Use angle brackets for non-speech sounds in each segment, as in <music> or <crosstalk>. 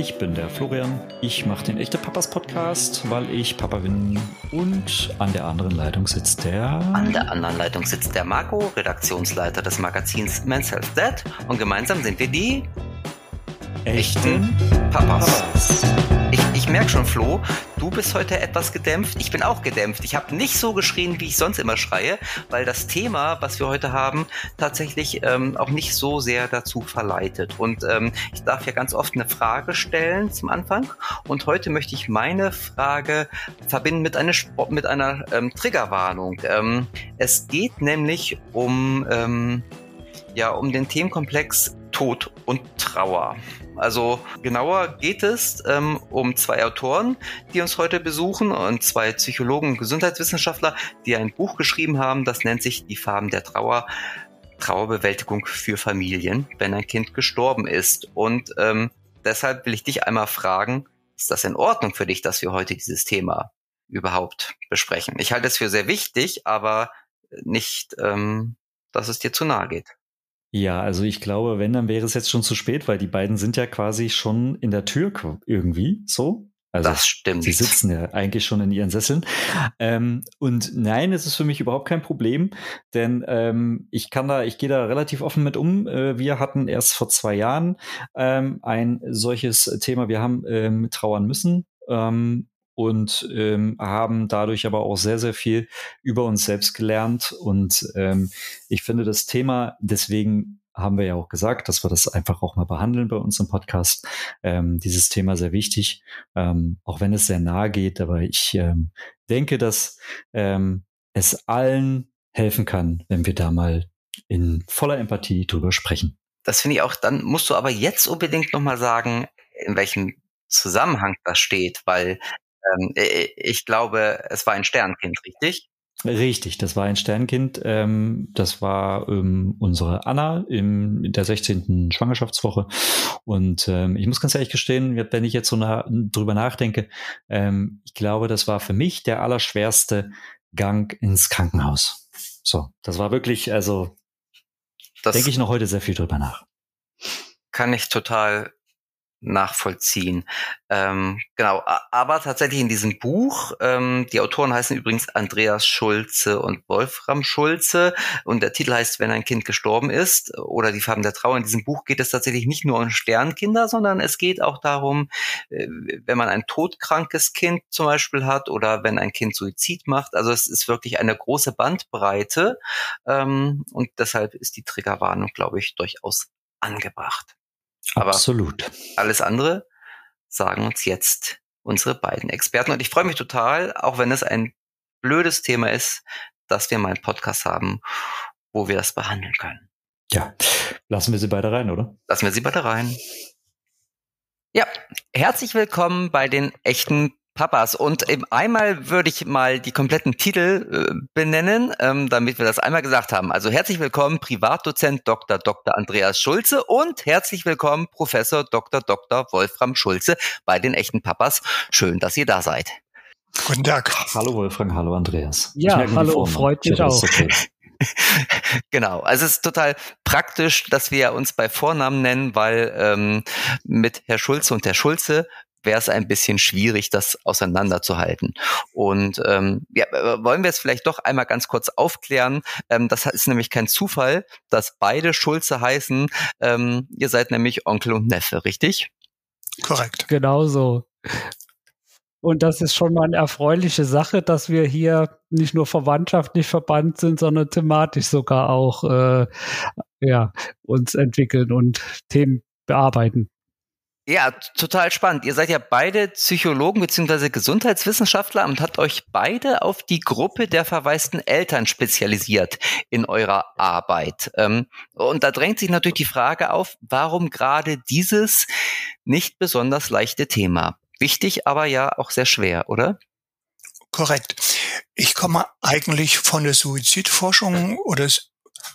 Ich bin der Florian. Ich mache den Echte Papas Podcast, weil ich Papa bin. Und an der anderen Leitung sitzt der. An der anderen Leitung sitzt der Marco, Redaktionsleiter des Magazins Men's Health Dad. Und gemeinsam sind wir die Echten Papas. Ich, ich merke schon, Flo, du bist heute etwas gedämpft. Ich bin auch gedämpft. Ich habe nicht so geschrien, wie ich sonst immer schreie, weil das Thema, was wir heute haben, tatsächlich ähm, auch nicht so sehr dazu verleitet. Und ähm, ich darf ja ganz oft eine Frage stellen zum Anfang. Und heute möchte ich meine Frage verbinden mit einer, mit einer ähm, Triggerwarnung. Ähm, es geht nämlich um, ähm, ja, um den Themenkomplex Tod und Trauer. Also genauer geht es ähm, um zwei Autoren, die uns heute besuchen und zwei Psychologen und Gesundheitswissenschaftler, die ein Buch geschrieben haben, das nennt sich Die Farben der Trauer. Trauerbewältigung für Familien, wenn ein Kind gestorben ist. Und ähm, deshalb will ich dich einmal fragen, ist das in Ordnung für dich, dass wir heute dieses Thema überhaupt besprechen? Ich halte es für sehr wichtig, aber nicht, ähm, dass es dir zu nahe geht. Ja, also ich glaube, wenn, dann wäre es jetzt schon zu spät, weil die beiden sind ja quasi schon in der Tür irgendwie so. Also das stimmt. Sie sitzen ja eigentlich schon in ihren Sesseln. Ähm, und nein, es ist für mich überhaupt kein Problem, denn ähm, ich kann da, ich gehe da relativ offen mit um. Äh, wir hatten erst vor zwei Jahren ähm, ein solches Thema. Wir haben ähm, trauern müssen. Und ähm, haben dadurch aber auch sehr, sehr viel über uns selbst gelernt. Und ähm, ich finde das Thema, deswegen haben wir ja auch gesagt, dass wir das einfach auch mal behandeln bei uns im Podcast. Ähm, dieses Thema sehr wichtig, ähm, auch wenn es sehr nahe geht. Aber ich ähm, denke, dass ähm, es allen helfen kann, wenn wir da mal in voller Empathie drüber sprechen. Das finde ich auch, dann musst du aber jetzt unbedingt nochmal sagen, in welchem Zusammenhang das steht, weil ähm, ich glaube, es war ein Sternkind, richtig? Richtig, das war ein Sternkind. Ähm, das war ähm, unsere Anna im, in der 16. Schwangerschaftswoche. Und ähm, ich muss ganz ehrlich gestehen, wenn ich jetzt so na, drüber nachdenke, ähm, ich glaube, das war für mich der allerschwerste Gang ins Krankenhaus. So, das war wirklich, also denke ich noch heute sehr viel drüber nach. kann ich total nachvollziehen. Ähm, genau, aber tatsächlich in diesem Buch, ähm, die Autoren heißen übrigens Andreas Schulze und Wolfram Schulze und der Titel heißt Wenn ein Kind gestorben ist oder die Farben der Trauer. In diesem Buch geht es tatsächlich nicht nur um Sternkinder, sondern es geht auch darum, äh, wenn man ein todkrankes Kind zum Beispiel hat oder wenn ein Kind Suizid macht. Also es ist wirklich eine große Bandbreite ähm, und deshalb ist die Triggerwarnung, glaube ich, durchaus angebracht. Aber Absolut. alles andere sagen uns jetzt unsere beiden Experten. Und ich freue mich total, auch wenn es ein blödes Thema ist, dass wir mal einen Podcast haben, wo wir das behandeln können. Ja, lassen wir sie beide rein, oder? Lassen wir sie beide rein. Ja, herzlich willkommen bei den echten Papas. Und eben einmal würde ich mal die kompletten Titel äh, benennen, ähm, damit wir das einmal gesagt haben. Also herzlich willkommen Privatdozent Dr. Dr. Andreas Schulze und herzlich willkommen Professor Dr. Dr. Wolfram Schulze bei den echten Papas. Schön, dass ihr da seid. Guten Tag. Hallo Wolfgang, hallo Andreas. Ja, hallo, freut Ich mich auch. okay. <laughs> genau, also es ist total praktisch, dass wir uns bei Vornamen nennen, weil ähm, mit Herr Schulze und Herr Schulze wäre es ein bisschen schwierig, das auseinanderzuhalten. Und ähm, ja, wollen wir es vielleicht doch einmal ganz kurz aufklären. Ähm, das ist nämlich kein Zufall, dass beide Schulze heißen. Ähm, ihr seid nämlich Onkel und Neffe, richtig? Korrekt. Genauso. Und das ist schon mal eine erfreuliche Sache, dass wir hier nicht nur verwandtschaftlich verbannt sind, sondern thematisch sogar auch äh, ja, uns entwickeln und Themen bearbeiten. Ja, total spannend. Ihr seid ja beide Psychologen beziehungsweise Gesundheitswissenschaftler und habt euch beide auf die Gruppe der verwaisten Eltern spezialisiert in eurer Arbeit. Ähm, Und da drängt sich natürlich die Frage auf, warum gerade dieses nicht besonders leichte Thema? Wichtig, aber ja auch sehr schwer, oder? Korrekt. Ich komme eigentlich von der Suizidforschung oder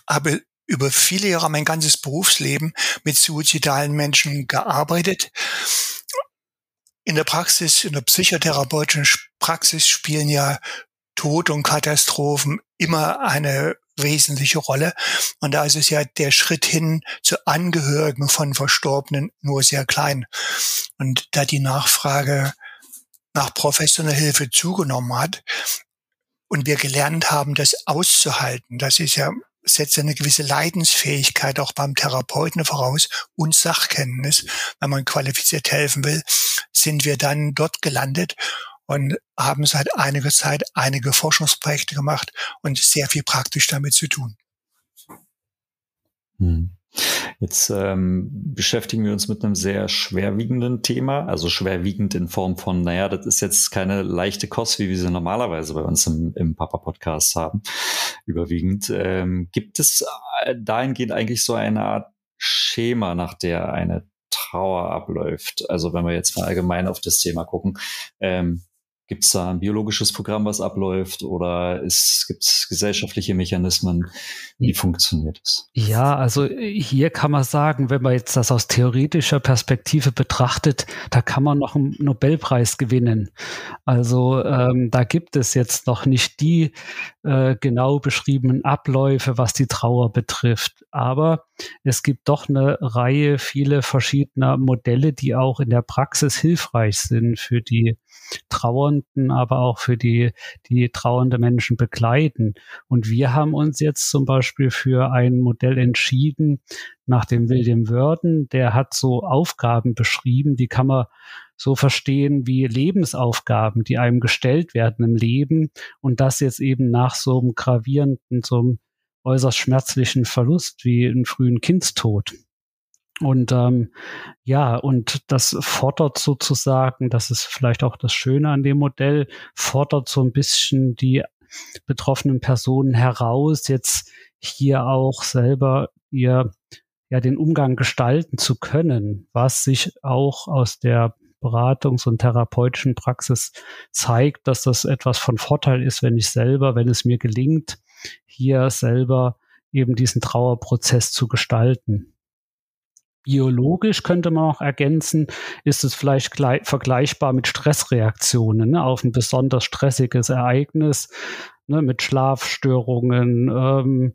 habe über viele Jahre mein ganzes Berufsleben mit suizidalen Menschen gearbeitet. In der Praxis, in der psychotherapeutischen Sch- Praxis spielen ja Tod und Katastrophen immer eine wesentliche Rolle. Und da ist es ja der Schritt hin zu Angehörigen von Verstorbenen nur sehr klein. Und da die Nachfrage nach professioneller Hilfe zugenommen hat und wir gelernt haben, das auszuhalten, das ist ja setzt eine gewisse Leidensfähigkeit auch beim Therapeuten voraus und Sachkenntnis. Wenn man qualifiziert helfen will, sind wir dann dort gelandet und haben seit einiger Zeit einige Forschungsprojekte gemacht und sehr viel praktisch damit zu tun. Hm. Jetzt ähm, beschäftigen wir uns mit einem sehr schwerwiegenden Thema, also schwerwiegend in Form von, naja, das ist jetzt keine leichte Kost, wie wir sie normalerweise bei uns im, im Papa-Podcast haben, überwiegend. Ähm, gibt es äh, dahingehend eigentlich so eine Art Schema, nach der eine Trauer abläuft? Also wenn wir jetzt mal allgemein auf das Thema gucken, ähm, Gibt es da ein biologisches Programm, was abläuft oder gibt es gesellschaftliche Mechanismen? Wie funktioniert es? Ja, also hier kann man sagen, wenn man jetzt das aus theoretischer Perspektive betrachtet, da kann man noch einen Nobelpreis gewinnen. Also ähm, da gibt es jetzt noch nicht die äh, genau beschriebenen Abläufe, was die Trauer betrifft. Aber es gibt doch eine Reihe, viele verschiedener Modelle, die auch in der Praxis hilfreich sind für die Trauernden, aber auch für die, die trauernde Menschen begleiten. Und wir haben uns jetzt zum Beispiel für ein Modell entschieden, nach dem William Worden, der hat so Aufgaben beschrieben, die kann man so verstehen wie Lebensaufgaben, die einem gestellt werden im Leben und das jetzt eben nach so einem gravierenden, so einem äußerst schmerzlichen Verlust wie einen frühen Kindstod. Und ähm, ja, und das fordert sozusagen, das ist vielleicht auch das Schöne an dem Modell, fordert so ein bisschen die betroffenen Personen heraus, jetzt hier auch selber ihr ja den Umgang gestalten zu können, was sich auch aus der Beratungs- und therapeutischen Praxis zeigt, dass das etwas von Vorteil ist, wenn ich selber, wenn es mir gelingt, hier selber eben diesen Trauerprozess zu gestalten biologisch könnte man auch ergänzen, ist es vielleicht vergleichbar mit Stressreaktionen ne, auf ein besonders stressiges Ereignis ne, mit Schlafstörungen, ähm,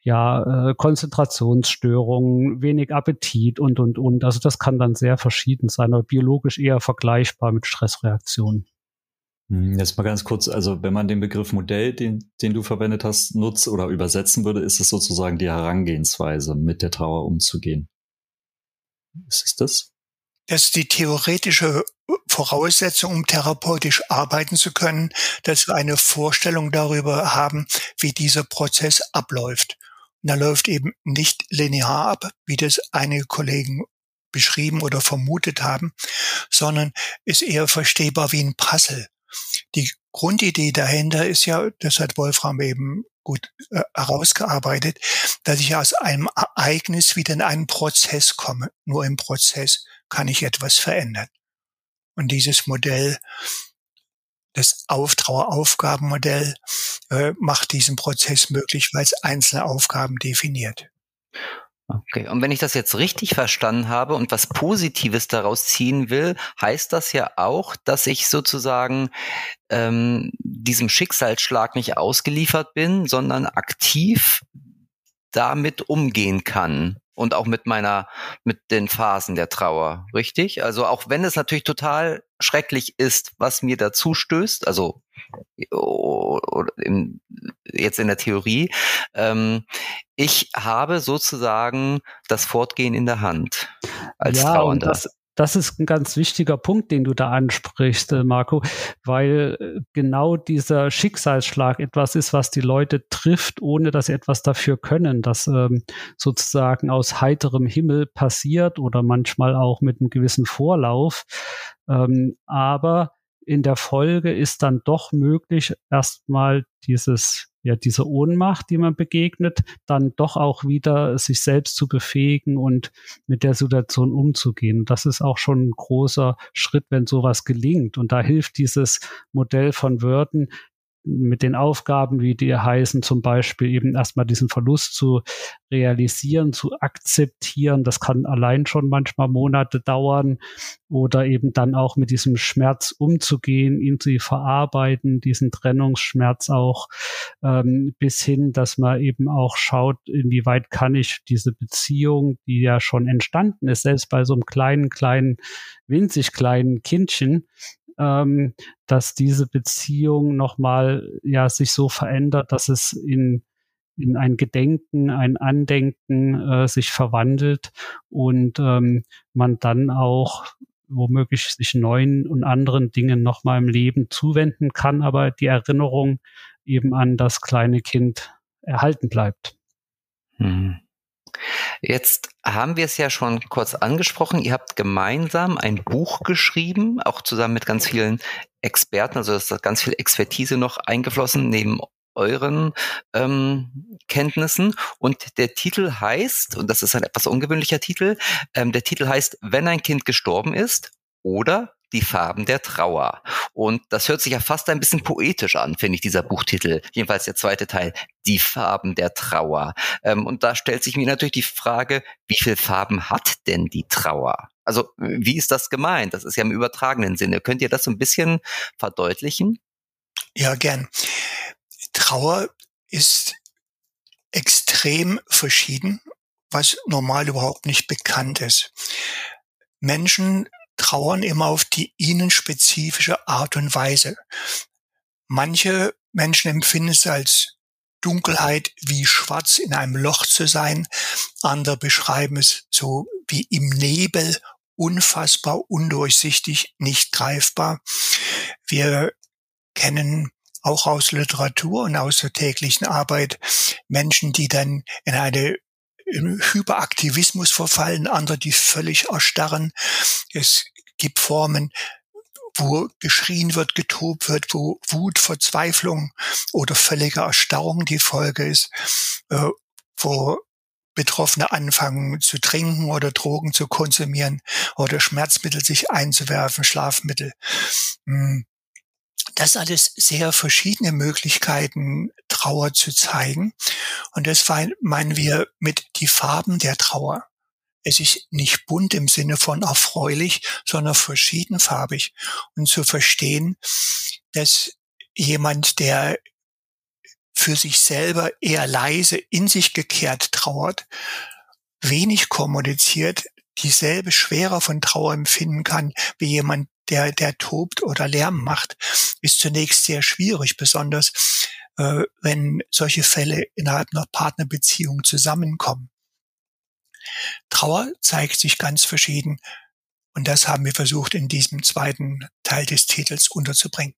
ja, äh, Konzentrationsstörungen, wenig Appetit und, und, und. Also das kann dann sehr verschieden sein, aber biologisch eher vergleichbar mit Stressreaktionen. Hm, jetzt mal ganz kurz, also wenn man den Begriff Modell, den, den du verwendet hast, nutzt oder übersetzen würde, ist es sozusagen die Herangehensweise, mit der Trauer umzugehen. Ist es das? Das ist die theoretische Voraussetzung, um therapeutisch arbeiten zu können, dass wir eine Vorstellung darüber haben, wie dieser Prozess abläuft. Und er läuft eben nicht linear ab, wie das einige Kollegen beschrieben oder vermutet haben, sondern ist eher verstehbar wie ein Puzzle. Die Grundidee dahinter ist ja, das hat Wolfram eben gut äh, herausgearbeitet, dass ich aus einem Ereignis wieder in einen Prozess komme. Nur im Prozess kann ich etwas verändern. Und dieses Modell, das Auftraueraufgabenmodell, äh, macht diesen Prozess möglich, weil es einzelne Aufgaben definiert. Okay, und wenn ich das jetzt richtig verstanden habe und was Positives daraus ziehen will, heißt das ja auch, dass ich sozusagen ähm, diesem Schicksalsschlag nicht ausgeliefert bin, sondern aktiv damit umgehen kann und auch mit meiner, mit den Phasen der Trauer, richtig? Also auch wenn es natürlich total schrecklich ist, was mir dazu stößt, also jetzt in der Theorie, ähm, ich habe sozusagen das Fortgehen in der Hand als ja, Trauernder. Das, das ist ein ganz wichtiger Punkt, den du da ansprichst, äh, Marco, weil äh, genau dieser Schicksalsschlag etwas ist, was die Leute trifft, ohne dass sie etwas dafür können, das ähm, sozusagen aus heiterem Himmel passiert oder manchmal auch mit einem gewissen Vorlauf. Ähm, aber in der Folge ist dann doch möglich, erstmal dieses ja, diese Ohnmacht, die man begegnet, dann doch auch wieder sich selbst zu befähigen und mit der Situation umzugehen. Das ist auch schon ein großer Schritt, wenn sowas gelingt. Und da hilft dieses Modell von Wörten, mit den Aufgaben, wie die heißen, zum Beispiel eben erstmal diesen Verlust zu realisieren, zu akzeptieren. Das kann allein schon manchmal Monate dauern oder eben dann auch mit diesem Schmerz umzugehen, ihn zu verarbeiten, diesen Trennungsschmerz auch ähm, bis hin, dass man eben auch schaut, inwieweit kann ich diese Beziehung, die ja schon entstanden ist, selbst bei so einem kleinen, kleinen, winzig kleinen Kindchen, ähm, dass diese Beziehung nochmal ja sich so verändert, dass es in in ein Gedenken, ein Andenken äh, sich verwandelt und ähm, man dann auch womöglich sich neuen und anderen Dingen nochmal im Leben zuwenden kann, aber die Erinnerung eben an das kleine Kind erhalten bleibt. Hm. Jetzt haben wir es ja schon kurz angesprochen. Ihr habt gemeinsam ein Buch geschrieben, auch zusammen mit ganz vielen Experten. Also ist ganz viel Expertise noch eingeflossen neben euren ähm, Kenntnissen. Und der Titel heißt, und das ist ein etwas ungewöhnlicher Titel, ähm, der Titel heißt, wenn ein Kind gestorben ist oder die Farben der Trauer. Und das hört sich ja fast ein bisschen poetisch an, finde ich, dieser Buchtitel. Jedenfalls der zweite Teil, die Farben der Trauer. Ähm, und da stellt sich mir natürlich die Frage, wie viele Farben hat denn die Trauer? Also, wie ist das gemeint? Das ist ja im übertragenen Sinne. Könnt ihr das so ein bisschen verdeutlichen? Ja, gern. Trauer ist extrem verschieden, was normal überhaupt nicht bekannt ist. Menschen trauern immer auf die ihnen spezifische Art und Weise. Manche Menschen empfinden es als Dunkelheit wie schwarz in einem Loch zu sein. Andere beschreiben es so wie im Nebel, unfassbar, undurchsichtig, nicht greifbar. Wir kennen auch aus Literatur und aus der täglichen Arbeit Menschen, die dann in eine in Hyperaktivismus verfallen, andere, die völlig erstarren. Es gibt Formen, wo geschrien wird, getobt wird, wo Wut, Verzweiflung oder völlige Erstarrung die Folge ist, äh, wo Betroffene anfangen zu trinken oder Drogen zu konsumieren oder Schmerzmittel sich einzuwerfen, Schlafmittel. Hm. Das alles sehr verschiedene Möglichkeiten, Trauer zu zeigen. Und das meinen wir mit die Farben der Trauer. Es ist nicht bunt im Sinne von erfreulich, sondern verschiedenfarbig. Und zu verstehen, dass jemand, der für sich selber eher leise in sich gekehrt trauert, wenig kommuniziert, dieselbe Schwere von Trauer empfinden kann wie jemand, der, der tobt oder Lärm macht, ist zunächst sehr schwierig, besonders äh, wenn solche Fälle innerhalb einer Partnerbeziehung zusammenkommen. Trauer zeigt sich ganz verschieden und das haben wir versucht in diesem zweiten Teil des Titels unterzubringen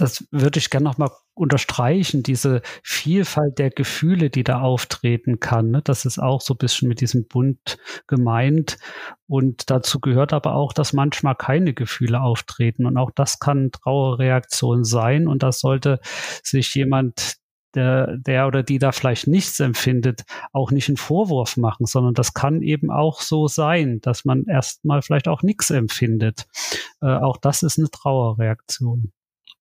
das würde ich gerne nochmal unterstreichen, diese Vielfalt der Gefühle, die da auftreten kann. Ne? Das ist auch so ein bisschen mit diesem Bund gemeint. Und dazu gehört aber auch, dass manchmal keine Gefühle auftreten. Und auch das kann Trauerreaktion sein. Und das sollte sich jemand, der, der oder die da vielleicht nichts empfindet, auch nicht einen Vorwurf machen, sondern das kann eben auch so sein, dass man erstmal vielleicht auch nichts empfindet. Äh, auch das ist eine Trauerreaktion.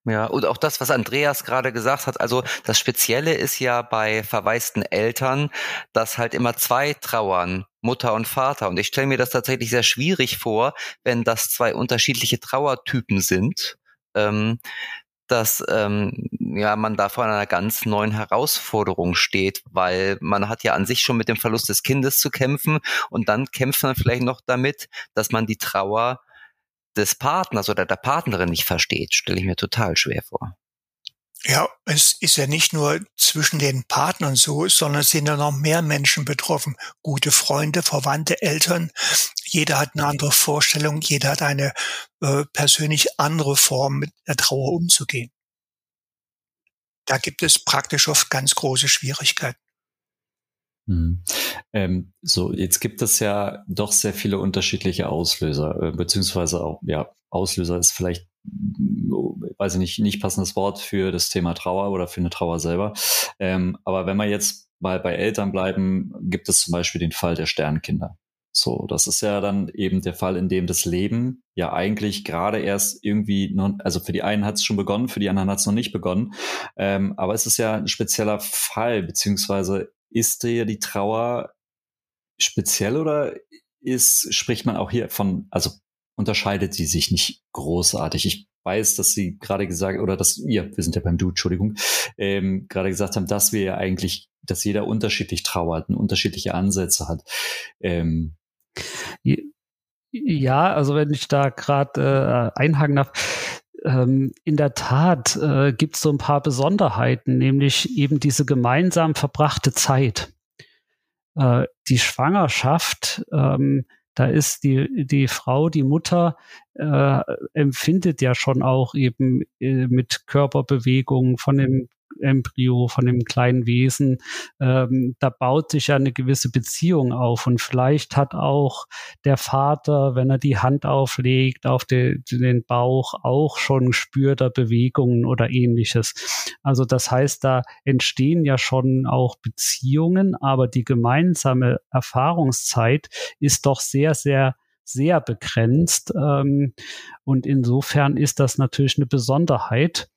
Ja, und auch das, was Andreas gerade gesagt hat, also das Spezielle ist ja bei verwaisten Eltern, dass halt immer zwei trauern, Mutter und Vater. Und ich stelle mir das tatsächlich sehr schwierig vor, wenn das zwei unterschiedliche Trauertypen sind. Ähm, dass ähm, ja man da vor einer ganz neuen Herausforderung steht, weil man hat ja an sich schon mit dem Verlust des Kindes zu kämpfen und dann kämpft man vielleicht noch damit, dass man die Trauer des Partners oder der Partnerin nicht versteht, stelle ich mir total schwer vor. Ja, es ist ja nicht nur zwischen den Partnern so, sondern es sind ja noch mehr Menschen betroffen. Gute Freunde, Verwandte, Eltern. Jeder hat eine andere Vorstellung, jeder hat eine äh, persönlich andere Form, mit der Trauer umzugehen. Da gibt es praktisch oft ganz große Schwierigkeiten. Mhm. Ähm, so, jetzt gibt es ja doch sehr viele unterschiedliche Auslöser, äh, beziehungsweise auch, ja, Auslöser ist vielleicht, weiß ich nicht, nicht passendes Wort für das Thema Trauer oder für eine Trauer selber. Ähm, aber wenn wir jetzt mal bei Eltern bleiben, gibt es zum Beispiel den Fall der Sternkinder. So, das ist ja dann eben der Fall, in dem das Leben ja eigentlich gerade erst irgendwie, noch, also für die einen hat es schon begonnen, für die anderen hat es noch nicht begonnen. Ähm, aber es ist ja ein spezieller Fall, beziehungsweise ist ja die Trauer speziell oder ist, spricht man auch hier von, also unterscheidet sie sich nicht großartig? Ich weiß, dass Sie gerade gesagt, oder dass ihr, wir sind ja beim Du, Entschuldigung, ähm, gerade gesagt haben, dass wir ja eigentlich, dass jeder unterschiedlich trauert und unterschiedliche Ansätze hat. Ähm, ja, also wenn ich da gerade äh, einhaken darf, ähm, in der Tat äh, gibt es so ein paar Besonderheiten, nämlich eben diese gemeinsam verbrachte Zeit. Äh, die Schwangerschaft, ähm, da ist die, die Frau, die Mutter, äh, empfindet ja schon auch eben äh, mit Körperbewegungen von dem Embryo, von dem kleinen Wesen, ähm, da baut sich ja eine gewisse Beziehung auf. Und vielleicht hat auch der Vater, wenn er die Hand auflegt auf de, den Bauch, auch schon spürt er Bewegungen oder ähnliches. Also das heißt, da entstehen ja schon auch Beziehungen, aber die gemeinsame Erfahrungszeit ist doch sehr, sehr sehr begrenzt. Ähm, und insofern ist das natürlich eine Besonderheit.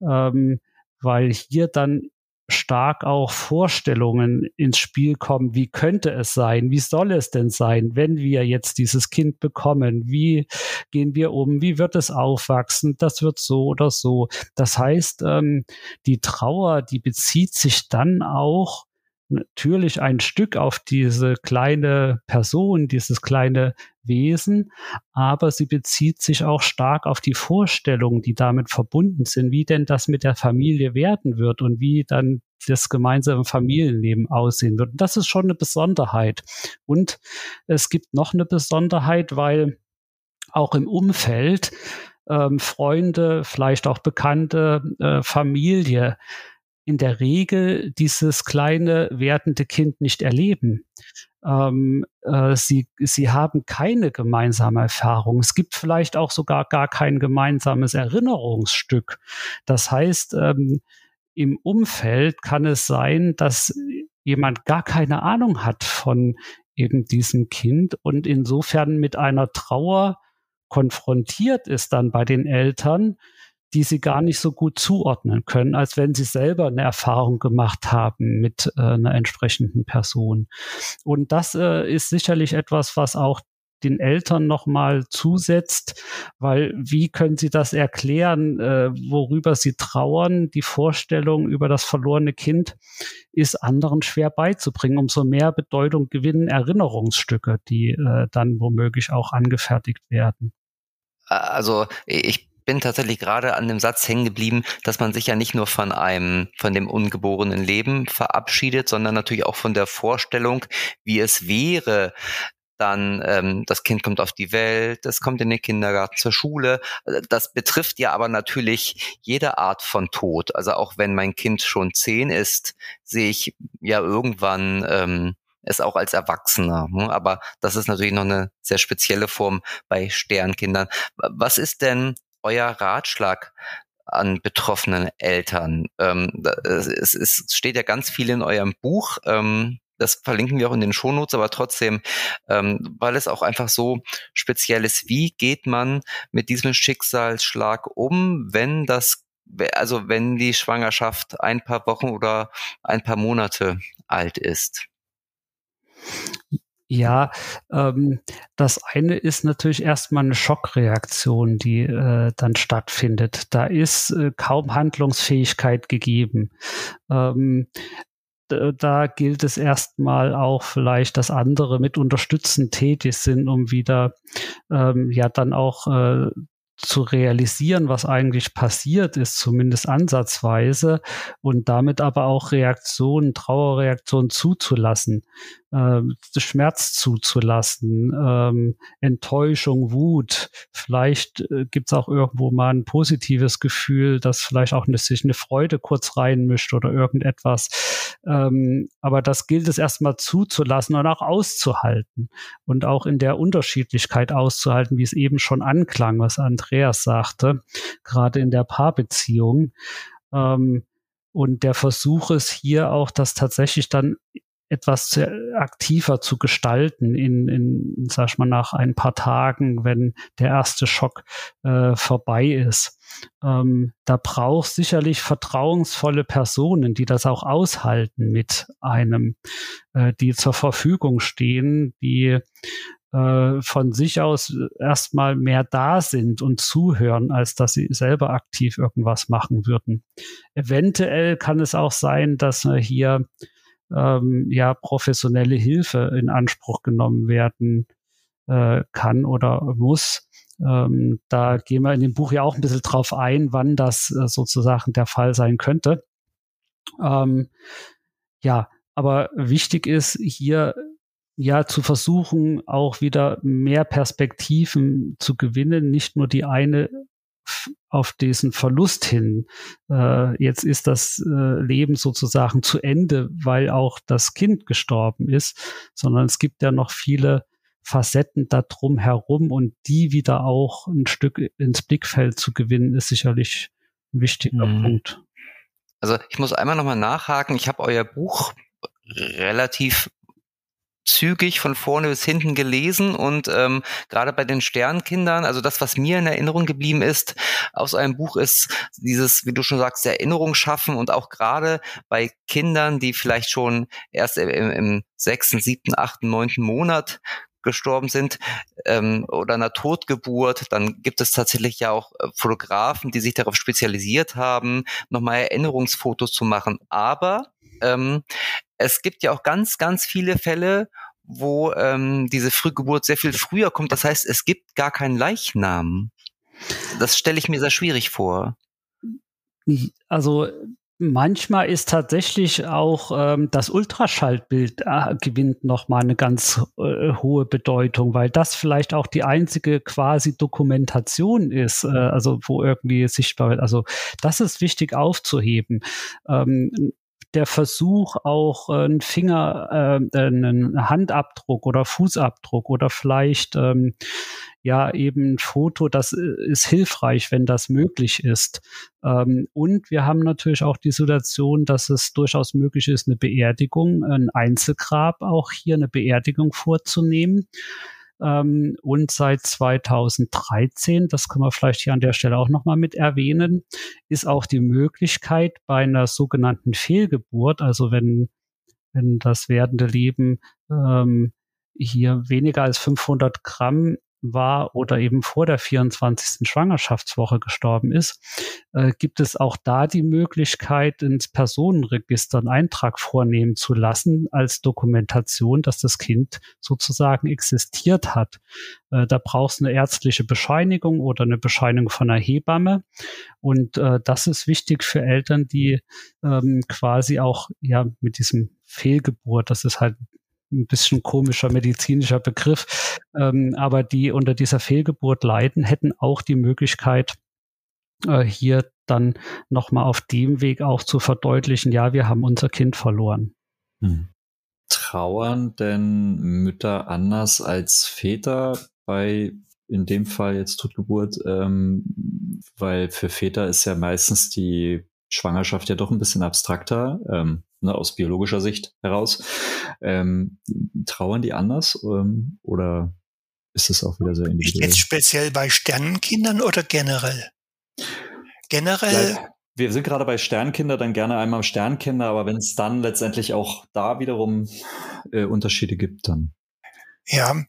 Ähm, weil hier dann stark auch Vorstellungen ins Spiel kommen, wie könnte es sein, wie soll es denn sein, wenn wir jetzt dieses Kind bekommen, wie gehen wir um, wie wird es aufwachsen, das wird so oder so. Das heißt, ähm, die Trauer, die bezieht sich dann auch natürlich ein Stück auf diese kleine Person, dieses kleine Wesen, aber sie bezieht sich auch stark auf die Vorstellungen, die damit verbunden sind, wie denn das mit der Familie werden wird und wie dann das gemeinsame Familienleben aussehen wird. Und das ist schon eine Besonderheit. Und es gibt noch eine Besonderheit, weil auch im Umfeld ähm, Freunde, vielleicht auch Bekannte, äh, Familie in der Regel dieses kleine werdende Kind nicht erleben. Ähm, äh, sie, sie haben keine gemeinsame Erfahrung. Es gibt vielleicht auch sogar gar kein gemeinsames Erinnerungsstück. Das heißt, ähm, im Umfeld kann es sein, dass jemand gar keine Ahnung hat von eben diesem Kind und insofern mit einer Trauer konfrontiert ist dann bei den Eltern, die sie gar nicht so gut zuordnen können, als wenn sie selber eine Erfahrung gemacht haben mit äh, einer entsprechenden Person. Und das äh, ist sicherlich etwas, was auch den Eltern nochmal zusetzt, weil wie können sie das erklären, äh, worüber sie trauern? Die Vorstellung über das verlorene Kind ist anderen schwer beizubringen. Umso mehr Bedeutung gewinnen Erinnerungsstücke, die äh, dann womöglich auch angefertigt werden. Also ich bin tatsächlich gerade an dem Satz hängen geblieben, dass man sich ja nicht nur von einem, von dem ungeborenen Leben verabschiedet, sondern natürlich auch von der Vorstellung, wie es wäre, dann ähm, das Kind kommt auf die Welt, es kommt in den Kindergarten, zur Schule. Das betrifft ja aber natürlich jede Art von Tod. Also auch wenn mein Kind schon zehn ist, sehe ich ja irgendwann ähm, es auch als Erwachsener. Ne? Aber das ist natürlich noch eine sehr spezielle Form bei Sternkindern. Was ist denn euer Ratschlag an betroffenen Eltern? Ähm, es, es, steht ja ganz viel in eurem Buch. Ähm, das verlinken wir auch in den Shownotes, aber trotzdem, ähm, weil es auch einfach so speziell ist, wie geht man mit diesem Schicksalsschlag um, wenn das, also wenn die Schwangerschaft ein paar Wochen oder ein paar Monate alt ist? Ja, ähm, das eine ist natürlich erstmal eine Schockreaktion, die äh, dann stattfindet. Da ist äh, kaum Handlungsfähigkeit gegeben. Ähm, da gilt es erstmal auch vielleicht, dass andere mit unterstützend tätig sind, um wieder ähm, ja dann auch äh, zu realisieren, was eigentlich passiert ist, zumindest ansatzweise, und damit aber auch Reaktionen, Trauerreaktionen zuzulassen äh, Schmerz zuzulassen, ähm, Enttäuschung, Wut. Vielleicht äh, gibt es auch irgendwo mal ein positives Gefühl, dass vielleicht auch eine, sich eine Freude kurz reinmischt oder irgendetwas. Ähm, aber das gilt es erstmal zuzulassen und auch auszuhalten und auch in der Unterschiedlichkeit auszuhalten, wie es eben schon anklang, was Andreas sagte, gerade in der Paarbeziehung. Ähm, und der Versuch ist hier auch, das tatsächlich dann etwas aktiver zu gestalten in, in sag ich mal, nach ein paar Tagen, wenn der erste Schock äh, vorbei ist. Ähm, da braucht sicherlich vertrauensvolle Personen, die das auch aushalten mit einem, äh, die zur Verfügung stehen, die äh, von sich aus erstmal mehr da sind und zuhören, als dass sie selber aktiv irgendwas machen würden. Eventuell kann es auch sein, dass wir hier ähm, ja professionelle Hilfe in Anspruch genommen werden äh, kann oder muss. Ähm, da gehen wir in dem Buch ja auch ein bisschen drauf ein, wann das äh, sozusagen der Fall sein könnte. Ähm, ja, aber wichtig ist hier ja zu versuchen, auch wieder mehr Perspektiven zu gewinnen, nicht nur die eine auf diesen Verlust hin. Äh, jetzt ist das äh, Leben sozusagen zu Ende, weil auch das Kind gestorben ist, sondern es gibt ja noch viele Facetten da drum herum und die wieder auch ein Stück ins Blickfeld zu gewinnen, ist sicherlich ein wichtiger mhm. Punkt. Also ich muss einmal nochmal nachhaken. Ich habe euer Buch relativ zügig von vorne bis hinten gelesen und ähm, gerade bei den Sternkindern, also das, was mir in Erinnerung geblieben ist aus einem Buch, ist dieses, wie du schon sagst, Erinnerung schaffen und auch gerade bei Kindern, die vielleicht schon erst im, im sechsten, siebten, achten, neunten Monat gestorben sind ähm, oder einer Totgeburt, dann gibt es tatsächlich ja auch äh, Fotografen, die sich darauf spezialisiert haben, nochmal Erinnerungsfotos zu machen. Aber ähm, es gibt ja auch ganz, ganz viele Fälle, wo ähm, diese Frühgeburt sehr viel früher kommt. Das heißt, es gibt gar keinen Leichnam. Das stelle ich mir sehr schwierig vor. Also manchmal ist tatsächlich auch ähm, das Ultraschallbild äh, gewinnt nochmal eine ganz äh, hohe Bedeutung, weil das vielleicht auch die einzige quasi Dokumentation ist, äh, also wo irgendwie sichtbar wird. Also das ist wichtig aufzuheben. Ähm, der Versuch, auch äh, einen Finger, äh, einen Handabdruck oder Fußabdruck oder vielleicht ähm, ja eben ein Foto, das äh, ist hilfreich, wenn das möglich ist. Ähm, und wir haben natürlich auch die Situation, dass es durchaus möglich ist, eine Beerdigung, ein Einzelgrab auch hier eine Beerdigung vorzunehmen. Ähm, und seit 2013, das können wir vielleicht hier an der Stelle auch nochmal mit erwähnen, ist auch die Möglichkeit bei einer sogenannten Fehlgeburt, also wenn, wenn das werdende Leben ähm, hier weniger als 500 Gramm war oder eben vor der 24. Schwangerschaftswoche gestorben ist, äh, gibt es auch da die Möglichkeit, ins Personenregister einen Eintrag vornehmen zu lassen als Dokumentation, dass das Kind sozusagen existiert hat. Äh, da brauchst du eine ärztliche Bescheinigung oder eine Bescheinigung von einer Hebamme. Und äh, das ist wichtig für Eltern, die ähm, quasi auch ja mit diesem Fehlgeburt, das ist halt ein bisschen komischer medizinischer Begriff, ähm, aber die unter dieser Fehlgeburt leiden, hätten auch die Möglichkeit, äh, hier dann nochmal auf dem Weg auch zu verdeutlichen, ja, wir haben unser Kind verloren. Hm. Trauern denn Mütter anders als Väter bei in dem Fall jetzt Totgeburt, ähm, weil für Väter ist ja meistens die Schwangerschaft ja doch ein bisschen abstrakter. Ähm, ne, aus biologischer Sicht heraus. Ähm, trauern die anders ähm, oder ist es auch wieder sehr individuell? Jetzt speziell bei Sternenkindern oder generell? Generell. Ja, wir sind gerade bei Sternkinder, dann gerne einmal Sternkinder, aber wenn es dann letztendlich auch da wiederum äh, Unterschiede gibt, dann. Ja,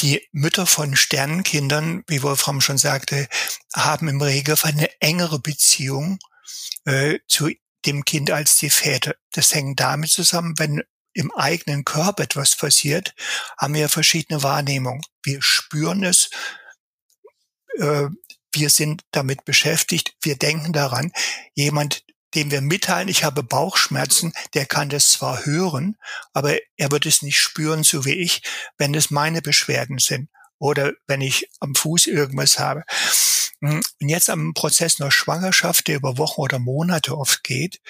die Mütter von Sternenkindern, wie Wolfram schon sagte, haben im Regelfall eine engere Beziehung äh, zu dem Kind als die Väter. Das hängt damit zusammen, wenn im eigenen Körper etwas passiert, haben wir verschiedene Wahrnehmungen. Wir spüren es, äh, wir sind damit beschäftigt, wir denken daran. Jemand, dem wir mitteilen, ich habe Bauchschmerzen, der kann das zwar hören, aber er wird es nicht spüren, so wie ich, wenn es meine Beschwerden sind oder wenn ich am Fuß irgendwas habe. Hm, und jetzt am Prozess einer Schwangerschaft, der über Wochen oder Monate oft geht,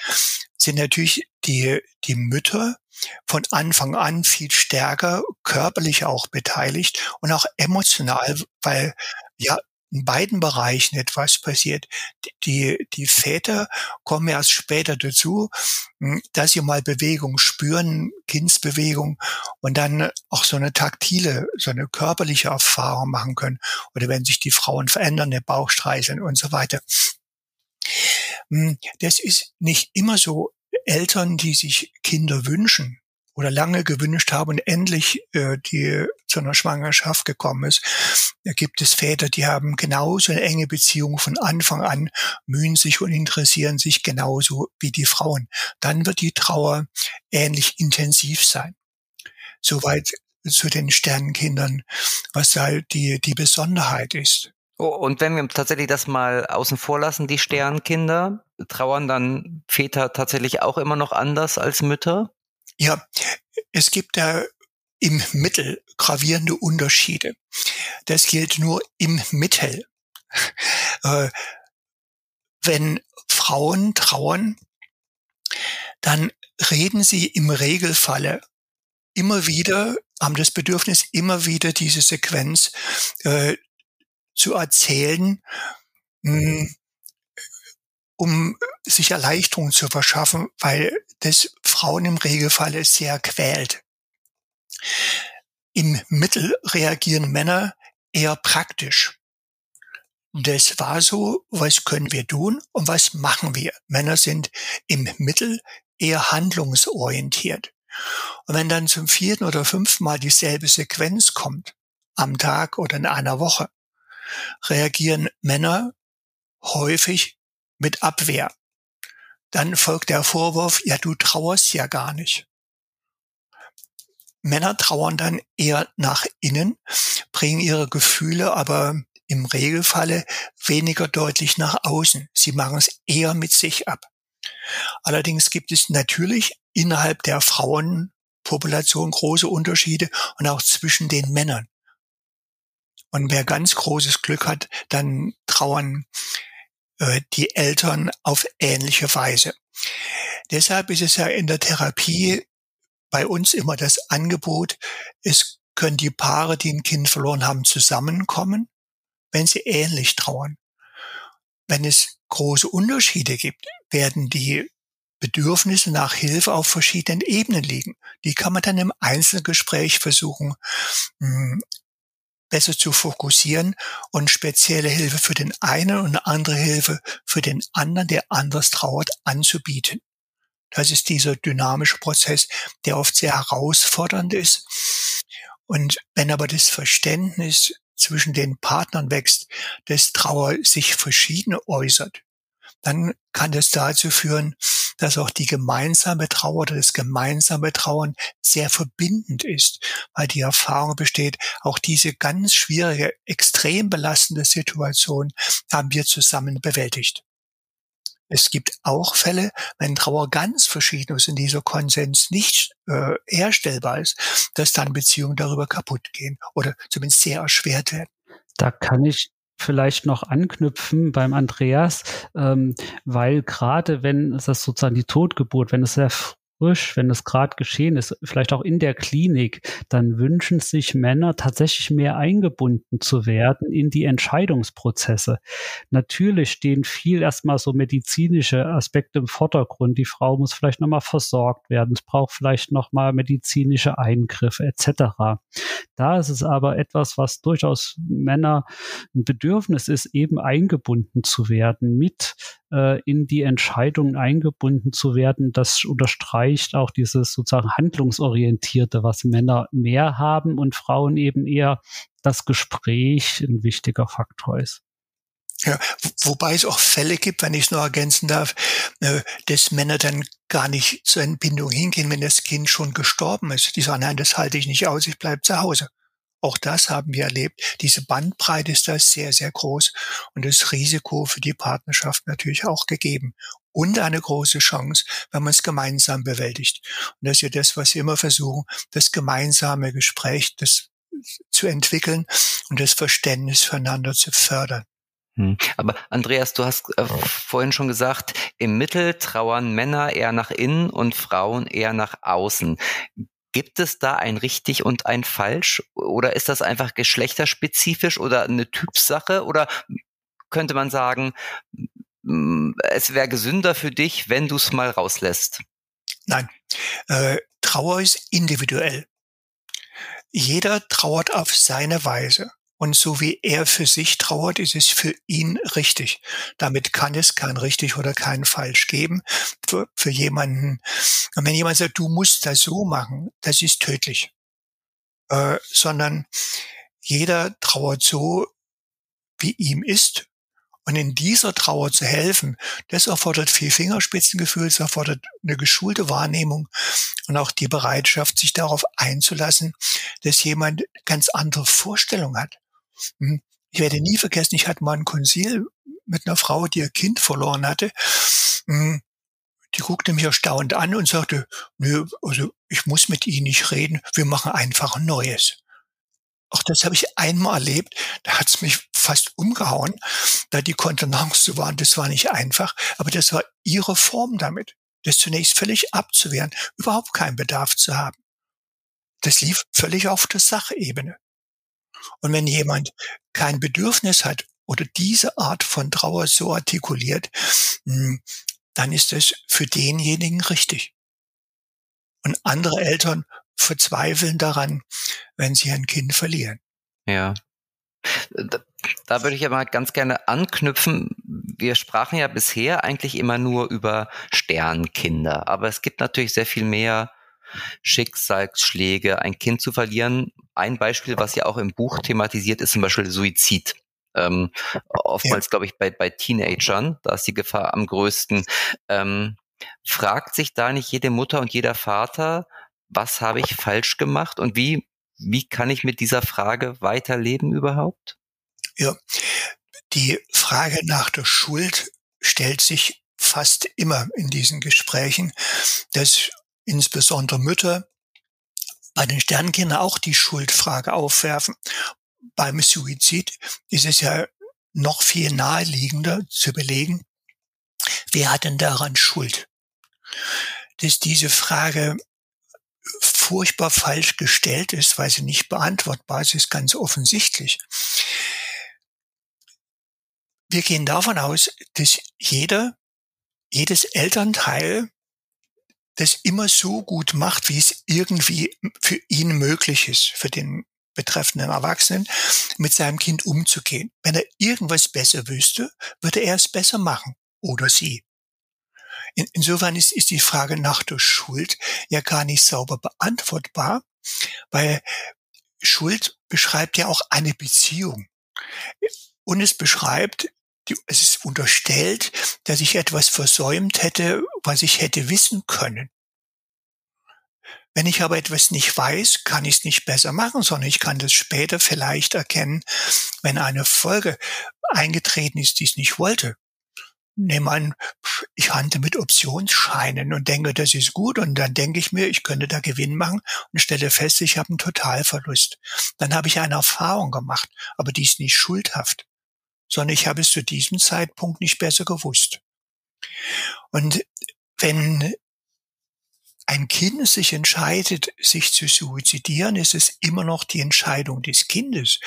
sind natürlich die, die Mütter von Anfang an viel stärker körperlich auch beteiligt und auch emotional, weil ja, in beiden Bereichen etwas passiert. Die, die Väter kommen erst später dazu, hm, dass sie mal Bewegung spüren, Kindsbewegung und dann auch so eine taktile, so eine körperliche Erfahrung machen können. Oder wenn sich die Frauen verändern, der Bauch streicheln und so weiter. Hm, das ist nicht immer so. Eltern, die sich Kinder wünschen, oder lange gewünscht haben und endlich äh, die zu einer Schwangerschaft gekommen ist. Da gibt es Väter, die haben genauso eine enge Beziehung von Anfang an, mühen sich und interessieren sich genauso wie die Frauen. Dann wird die Trauer ähnlich intensiv sein. Soweit zu den Sternenkindern, was halt die, die Besonderheit ist. Oh, und wenn wir tatsächlich das mal außen vor lassen, die Sternkinder, trauern dann Väter tatsächlich auch immer noch anders als Mütter? Ja, es gibt da im Mittel gravierende Unterschiede. Das gilt nur im Mittel. <laughs> Äh, wenn Frauen trauern, dann reden sie im Regelfalle immer wieder, haben das Bedürfnis, immer wieder diese Sequenz äh, zu erzählen, mh, hm, um sich Erleichterung zu verschaffen, weil das Frauen im Regelfall sehr quält. Im Mittel reagieren Männer eher praktisch. Das war so, was können wir tun und was machen wir? Männer sind im Mittel eher handlungsorientiert. Und wenn dann zum vierten oder fünften Mal dieselbe Sequenz kommt, am Tag oder in einer Woche, reagieren Männer häufig mit Abwehr. Dann folgt der Vorwurf, ja, du trauerst ja gar nicht. Männer trauern dann eher nach innen, bringen ihre Gefühle aber im Regelfalle weniger deutlich nach außen. Sie machen es eher mit sich ab. Allerdings gibt es natürlich innerhalb der Frauenpopulation große Unterschiede und auch zwischen den Männern. Und wer ganz großes Glück hat, dann trauern äh, die Eltern auf ähnliche Weise. Deshalb ist es ja in der Therapie bei uns immer das Angebot, es können die Paare, die ein Kind verloren haben, zusammenkommen, wenn sie ähnlich trauern. Wenn es große Unterschiede gibt, werden die Bedürfnisse nach Hilfe auf verschiedenen Ebenen liegen. Die kann man dann im Einzelgespräch versuchen hm, besser zu fokussieren und spezielle Hilfe für den einen und andere Hilfe für den anderen, der anders trauert, anzubieten. Das ist dieser dynamische Prozess, der oft sehr herausfordernd ist. Und wenn aber das Verständnis zwischen den Partnern wächst, dass Trauer sich verschieden äußert, dann kann das dazu führen, dass auch die gemeinsame Trauer oder das gemeinsame Trauern sehr verbindend ist, weil die Erfahrung besteht, auch diese ganz schwierige, extrem belastende Situation haben wir zusammen bewältigt. Es gibt auch Fälle, wenn Trauer ganz verschieden ist und dieser Konsens nicht äh, herstellbar ist, dass dann Beziehungen darüber kaputt gehen oder zumindest sehr erschwert werden. Da kann ich vielleicht noch anknüpfen beim Andreas, ähm, weil gerade wenn es das sozusagen die Totgeburt, wenn es sehr frisch, wenn es gerade geschehen ist, vielleicht auch in der Klinik, dann wünschen sich Männer tatsächlich mehr eingebunden zu werden in die Entscheidungsprozesse. Natürlich stehen viel erstmal so medizinische Aspekte im Vordergrund. Die Frau muss vielleicht nochmal versorgt werden. Es braucht vielleicht nochmal medizinische Eingriffe etc. Da ist es aber etwas, was durchaus Männer ein Bedürfnis ist, eben eingebunden zu werden mit äh, in die Entscheidungen eingebunden zu werden. Das unterstreicht auch dieses sozusagen handlungsorientierte, was Männer mehr haben und Frauen eben eher das Gespräch ein wichtiger Faktor ist. Ja, wobei es auch Fälle gibt, wenn ich es nur ergänzen darf, äh, dass Männer dann gar nicht zur Entbindung hingehen, wenn das Kind schon gestorben ist. Die sagen, nein, das halte ich nicht aus, ich bleibe zu Hause. Auch das haben wir erlebt. Diese Bandbreite ist da sehr, sehr groß und das Risiko für die Partnerschaft natürlich auch gegeben. Und eine große Chance, wenn man es gemeinsam bewältigt. Und das ist ja das, was wir immer versuchen, das gemeinsame Gespräch das zu entwickeln und das Verständnis füreinander zu fördern. Hm. Aber Andreas, du hast äh, vorhin schon gesagt, im Mittel trauern Männer eher nach innen und Frauen eher nach außen. Gibt es da ein richtig und ein falsch? Oder ist das einfach geschlechterspezifisch oder eine Typsache? Oder könnte man sagen, es wäre gesünder für dich, wenn du es mal rauslässt? Nein, äh, Trauer ist individuell. Jeder trauert auf seine Weise. Und so wie er für sich trauert, ist es für ihn richtig. Damit kann es kein richtig oder kein falsch geben für, für jemanden. Und wenn jemand sagt, du musst das so machen, das ist tödlich. Äh, sondern jeder trauert so, wie ihm ist. Und in dieser Trauer zu helfen, das erfordert viel Fingerspitzengefühl, es erfordert eine geschulte Wahrnehmung und auch die Bereitschaft, sich darauf einzulassen, dass jemand ganz andere Vorstellungen hat. Hm. Ich werde nie vergessen, ich hatte mal ein Konzil mit einer Frau, die ihr Kind verloren hatte. Hm. Die guckte mich erstaunt an und sagte, nö, also ich muss mit Ihnen nicht reden, wir machen einfach ein Neues. Auch das habe ich einmal erlebt, da hat es mich fast umgehauen, da die Kontenance so waren. Das war nicht einfach, aber das war ihre Form damit, das zunächst völlig abzuwehren, überhaupt keinen Bedarf zu haben. Das lief völlig auf der Sachebene. Und wenn jemand kein Bedürfnis hat oder diese Art von Trauer so artikuliert, hm, dann ist es für denjenigen richtig. Und andere Eltern verzweifeln daran, wenn sie ein Kind verlieren. Ja. Da, da würde ich ja mal ganz gerne anknüpfen. Wir sprachen ja bisher eigentlich immer nur über Sternkinder, aber es gibt natürlich sehr viel mehr Schicksalsschläge, ein Kind zu verlieren. Ein Beispiel, was ja auch im Buch thematisiert ist, zum Beispiel Suizid. Ähm, oftmals, ja. glaube ich, bei, bei Teenagern, da ist die Gefahr am größten. Ähm, fragt sich da nicht jede Mutter und jeder Vater, was habe ich falsch gemacht und wie, wie kann ich mit dieser Frage weiterleben überhaupt? Ja, die Frage nach der Schuld stellt sich fast immer in diesen Gesprächen, dass insbesondere Mütter bei den Sternkindern auch die Schuldfrage aufwerfen. Beim Suizid ist es ja noch viel naheliegender zu belegen, wer hat denn daran Schuld? Dass diese Frage furchtbar falsch gestellt ist, weil sie nicht beantwortbar ist, ist ganz offensichtlich. Wir gehen davon aus, dass jeder, jedes Elternteil das immer so gut macht, wie es irgendwie für ihn möglich ist, für den betreffenden Erwachsenen, mit seinem Kind umzugehen. Wenn er irgendwas besser wüsste, würde er es besser machen oder sie. In, insofern ist, ist die Frage nach der Schuld ja gar nicht sauber beantwortbar, weil Schuld beschreibt ja auch eine Beziehung. Und es beschreibt, es ist unterstellt, dass ich etwas versäumt hätte, was ich hätte wissen können. Wenn ich aber etwas nicht weiß, kann ich es nicht besser machen, sondern ich kann das später vielleicht erkennen, wenn eine Folge eingetreten ist, die es nicht wollte nehme an, ich handle mit Optionsscheinen und denke, das ist gut und dann denke ich mir, ich könnte da Gewinn machen und stelle fest, ich habe einen Totalverlust. Dann habe ich eine Erfahrung gemacht, aber die ist nicht schuldhaft, sondern ich habe es zu diesem Zeitpunkt nicht besser gewusst. Und wenn ein Kind sich entscheidet, sich zu suizidieren, ist es immer noch die Entscheidung des Kindes.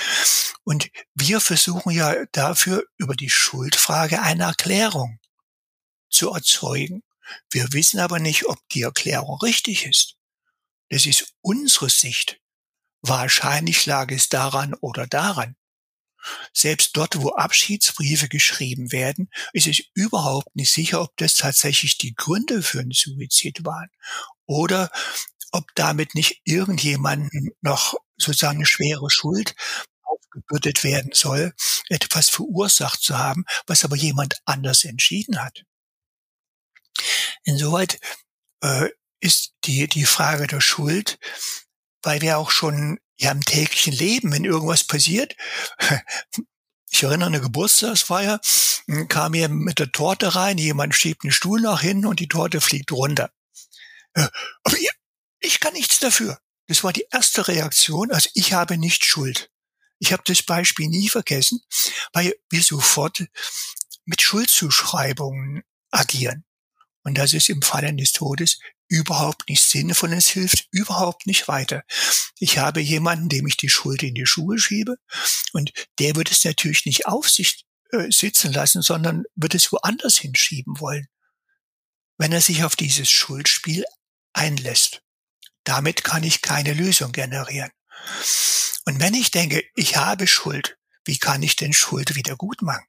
Und wir versuchen ja dafür über die Schuldfrage eine Erklärung zu erzeugen. Wir wissen aber nicht, ob die Erklärung richtig ist. Das ist unsere Sicht. Wahrscheinlich lag es daran oder daran. Selbst dort, wo Abschiedsbriefe geschrieben werden, ist es überhaupt nicht sicher, ob das tatsächlich die Gründe für einen Suizid waren oder ob damit nicht irgendjemanden noch sozusagen eine schwere Schuld aufgebürdet werden soll, etwas verursacht zu haben, was aber jemand anders entschieden hat. Insoweit äh, ist die, die Frage der Schuld, weil wir auch schon ja im täglichen Leben, wenn irgendwas passiert, <laughs> ich erinnere an eine Geburtstagsfeier, hm, kam hier mit der Torte rein, jemand schiebt einen Stuhl nach hinten und die Torte fliegt runter. Aber ich kann nichts dafür. Das war die erste Reaktion, also ich habe nicht Schuld. Ich habe das Beispiel nie vergessen, weil wir sofort mit Schuldzuschreibungen agieren. Und das ist im Fall eines Todes überhaupt nicht sinnvoll es hilft überhaupt nicht weiter. Ich habe jemanden, dem ich die Schuld in die Schuhe schiebe und der wird es natürlich nicht auf sich äh, sitzen lassen, sondern wird es woanders hinschieben wollen, wenn er sich auf dieses Schuldspiel einlässt. Damit kann ich keine Lösung generieren. Und wenn ich denke, ich habe Schuld, wie kann ich denn Schuld wieder gut machen?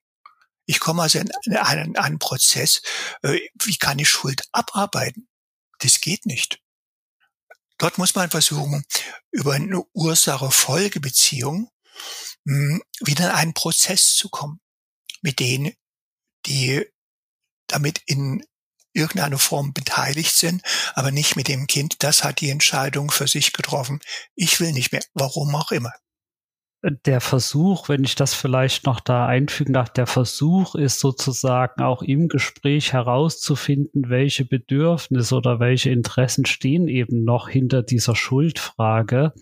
Ich komme also in einen, einen Prozess, äh, wie kann ich Schuld abarbeiten? Das geht nicht. Dort muss man versuchen, über eine Ursache-Folge-Beziehung hm, wieder in einen Prozess zu kommen, mit denen, die damit in irgendeiner Form beteiligt sind, aber nicht mit dem Kind. Das hat die Entscheidung für sich getroffen. Ich will nicht mehr, warum auch immer der Versuch, wenn ich das vielleicht noch da einfügen darf, der Versuch ist sozusagen auch im Gespräch herauszufinden, welche Bedürfnisse oder welche Interessen stehen eben noch hinter dieser Schuldfrage.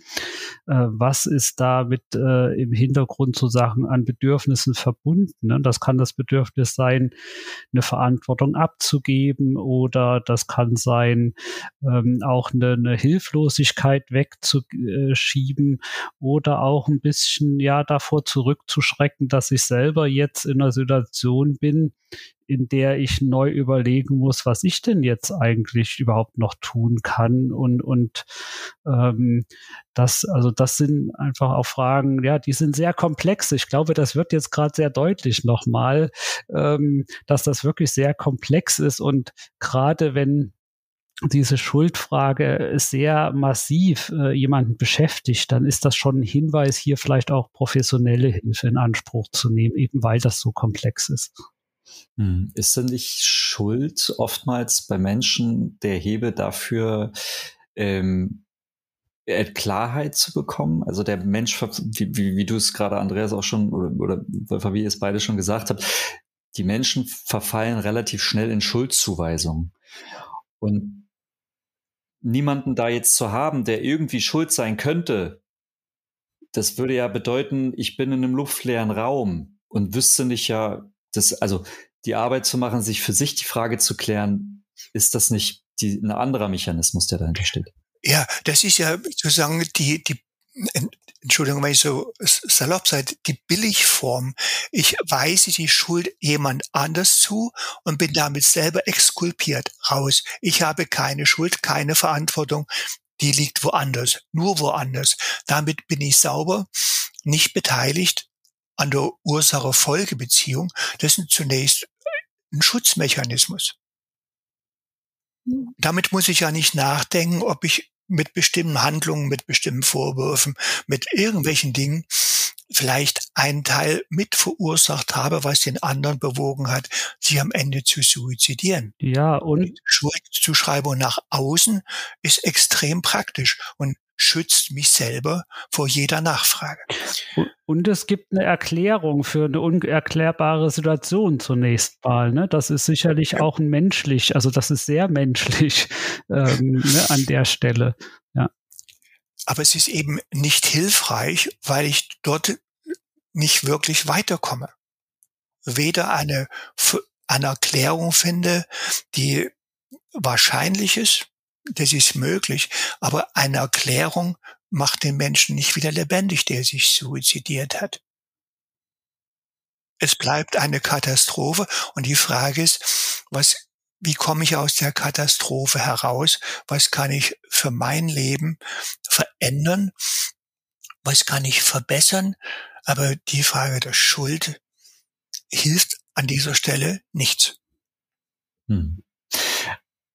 Äh, was ist da mit äh, im Hintergrund zu Sachen an Bedürfnissen verbunden? Ne? Das kann das Bedürfnis sein, eine Verantwortung abzugeben oder das kann sein, ähm, auch eine, eine Hilflosigkeit wegzuschieben oder auch ein bisschen bisschen ja davor zurückzuschrecken, dass ich selber jetzt in einer Situation bin, in der ich neu überlegen muss, was ich denn jetzt eigentlich überhaupt noch tun kann und und ähm, das also das sind einfach auch Fragen, ja, die sind sehr komplex. Ich glaube, das wird jetzt gerade sehr deutlich nochmal, ähm, dass das wirklich sehr komplex ist und gerade wenn diese Schuldfrage sehr massiv äh, jemanden beschäftigt, dann ist das schon ein Hinweis, hier vielleicht auch professionelle Hilfe in Anspruch zu nehmen, eben weil das so komplex ist. Hm. Ist denn nicht Schuld oftmals bei Menschen der Hebe dafür, ähm, äh, Klarheit zu bekommen? Also der Mensch, wie, wie, wie du es gerade, Andreas, auch schon, oder, oder ihr es beide schon gesagt habt, die Menschen verfallen relativ schnell in Schuldzuweisungen. Und niemanden da jetzt zu haben, der irgendwie schuld sein könnte, das würde ja bedeuten, ich bin in einem luftleeren Raum und wüsste nicht ja, das, also die Arbeit zu machen, sich für sich die Frage zu klären, ist das nicht die, ein anderer Mechanismus, der dahinter steht? Ja, das ist ja sozusagen die, die Entschuldigung, wenn ich so salopp seid, die Billigform. Ich weise die Schuld jemand anders zu und bin damit selber exkulpiert raus. Ich habe keine Schuld, keine Verantwortung. Die liegt woanders, nur woanders. Damit bin ich sauber, nicht beteiligt an der Ursache-Folge-Beziehung. Das ist zunächst ein Schutzmechanismus. Hm. Damit muss ich ja nicht nachdenken, ob ich mit bestimmten Handlungen, mit bestimmten Vorwürfen, mit irgendwelchen Dingen vielleicht einen Teil mit verursacht habe, was den anderen bewogen hat, sich am Ende zu suizidieren. Ja, und Schuldzuschreibung nach außen ist extrem praktisch und schützt mich selber vor jeder Nachfrage. Und es gibt eine Erklärung für eine unerklärbare Situation zunächst mal. Ne? Das ist sicherlich ja. auch ein menschlich, also das ist sehr menschlich <laughs> ähm, ne, an der Stelle. Ja. Aber es ist eben nicht hilfreich, weil ich dort nicht wirklich weiterkomme. Weder eine, eine Erklärung finde, die wahrscheinlich ist, das ist möglich, aber eine Erklärung macht den Menschen nicht wieder lebendig, der sich suizidiert hat. Es bleibt eine Katastrophe und die Frage ist, was, wie komme ich aus der Katastrophe heraus? Was kann ich für mein Leben verändern? Was kann ich verbessern? Aber die Frage der Schuld hilft an dieser Stelle nichts. Hm.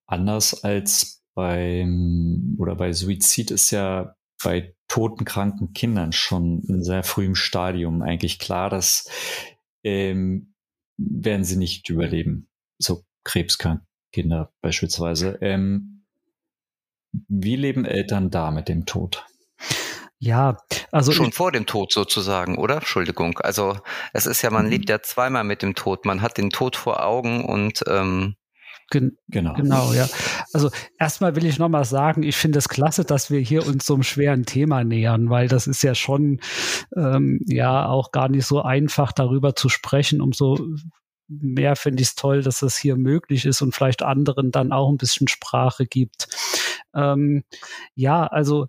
Anders als beim oder bei Suizid ist ja bei toten, kranken Kindern schon in sehr frühem Stadium eigentlich klar, dass ähm, werden sie nicht überleben. So krebskranke Kinder beispielsweise. Ähm, wie leben Eltern da mit dem Tod? Ja, also schon vor dem Tod sozusagen, oder? Entschuldigung. Also es ist ja, man mhm. lebt ja zweimal mit dem Tod. Man hat den Tod vor Augen und ähm, Gen genau. Genau, ja. Also erstmal will ich nochmal sagen, ich finde es klasse, dass wir hier uns so einem schweren Thema nähern, weil das ist ja schon ähm, ja auch gar nicht so einfach darüber zu sprechen, um so mehr finde ich es toll, dass das hier möglich ist und vielleicht anderen dann auch ein bisschen Sprache gibt. Ähm, ja, also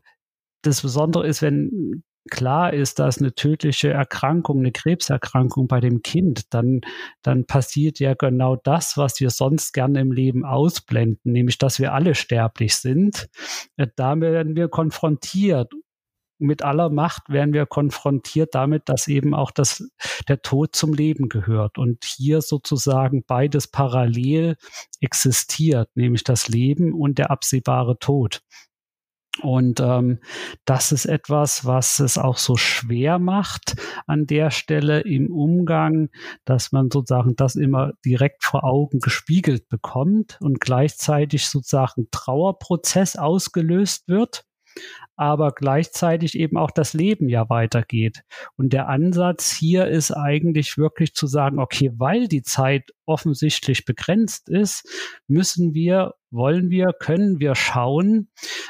das Besondere ist, wenn klar ist, dass eine tödliche Erkrankung, eine Krebserkrankung bei dem Kind, dann, dann passiert ja genau das, was wir sonst gerne im Leben ausblenden, nämlich dass wir alle sterblich sind. Äh, da werden wir konfrontiert. Mit aller Macht werden wir konfrontiert damit, dass eben auch das, der Tod zum Leben gehört und hier sozusagen beides parallel existiert, nämlich das Leben und der absehbare Tod. Und ähm, das ist etwas, was es auch so schwer macht an der Stelle im Umgang, dass man sozusagen das immer direkt vor Augen gespiegelt bekommt und gleichzeitig sozusagen Trauerprozess ausgelöst wird aber gleichzeitig eben auch das Leben ja weitergeht. Und der Ansatz hier ist eigentlich wirklich zu sagen, okay, weil die Zeit offensichtlich begrenzt ist, müssen wir wollen wir, können wir schauen,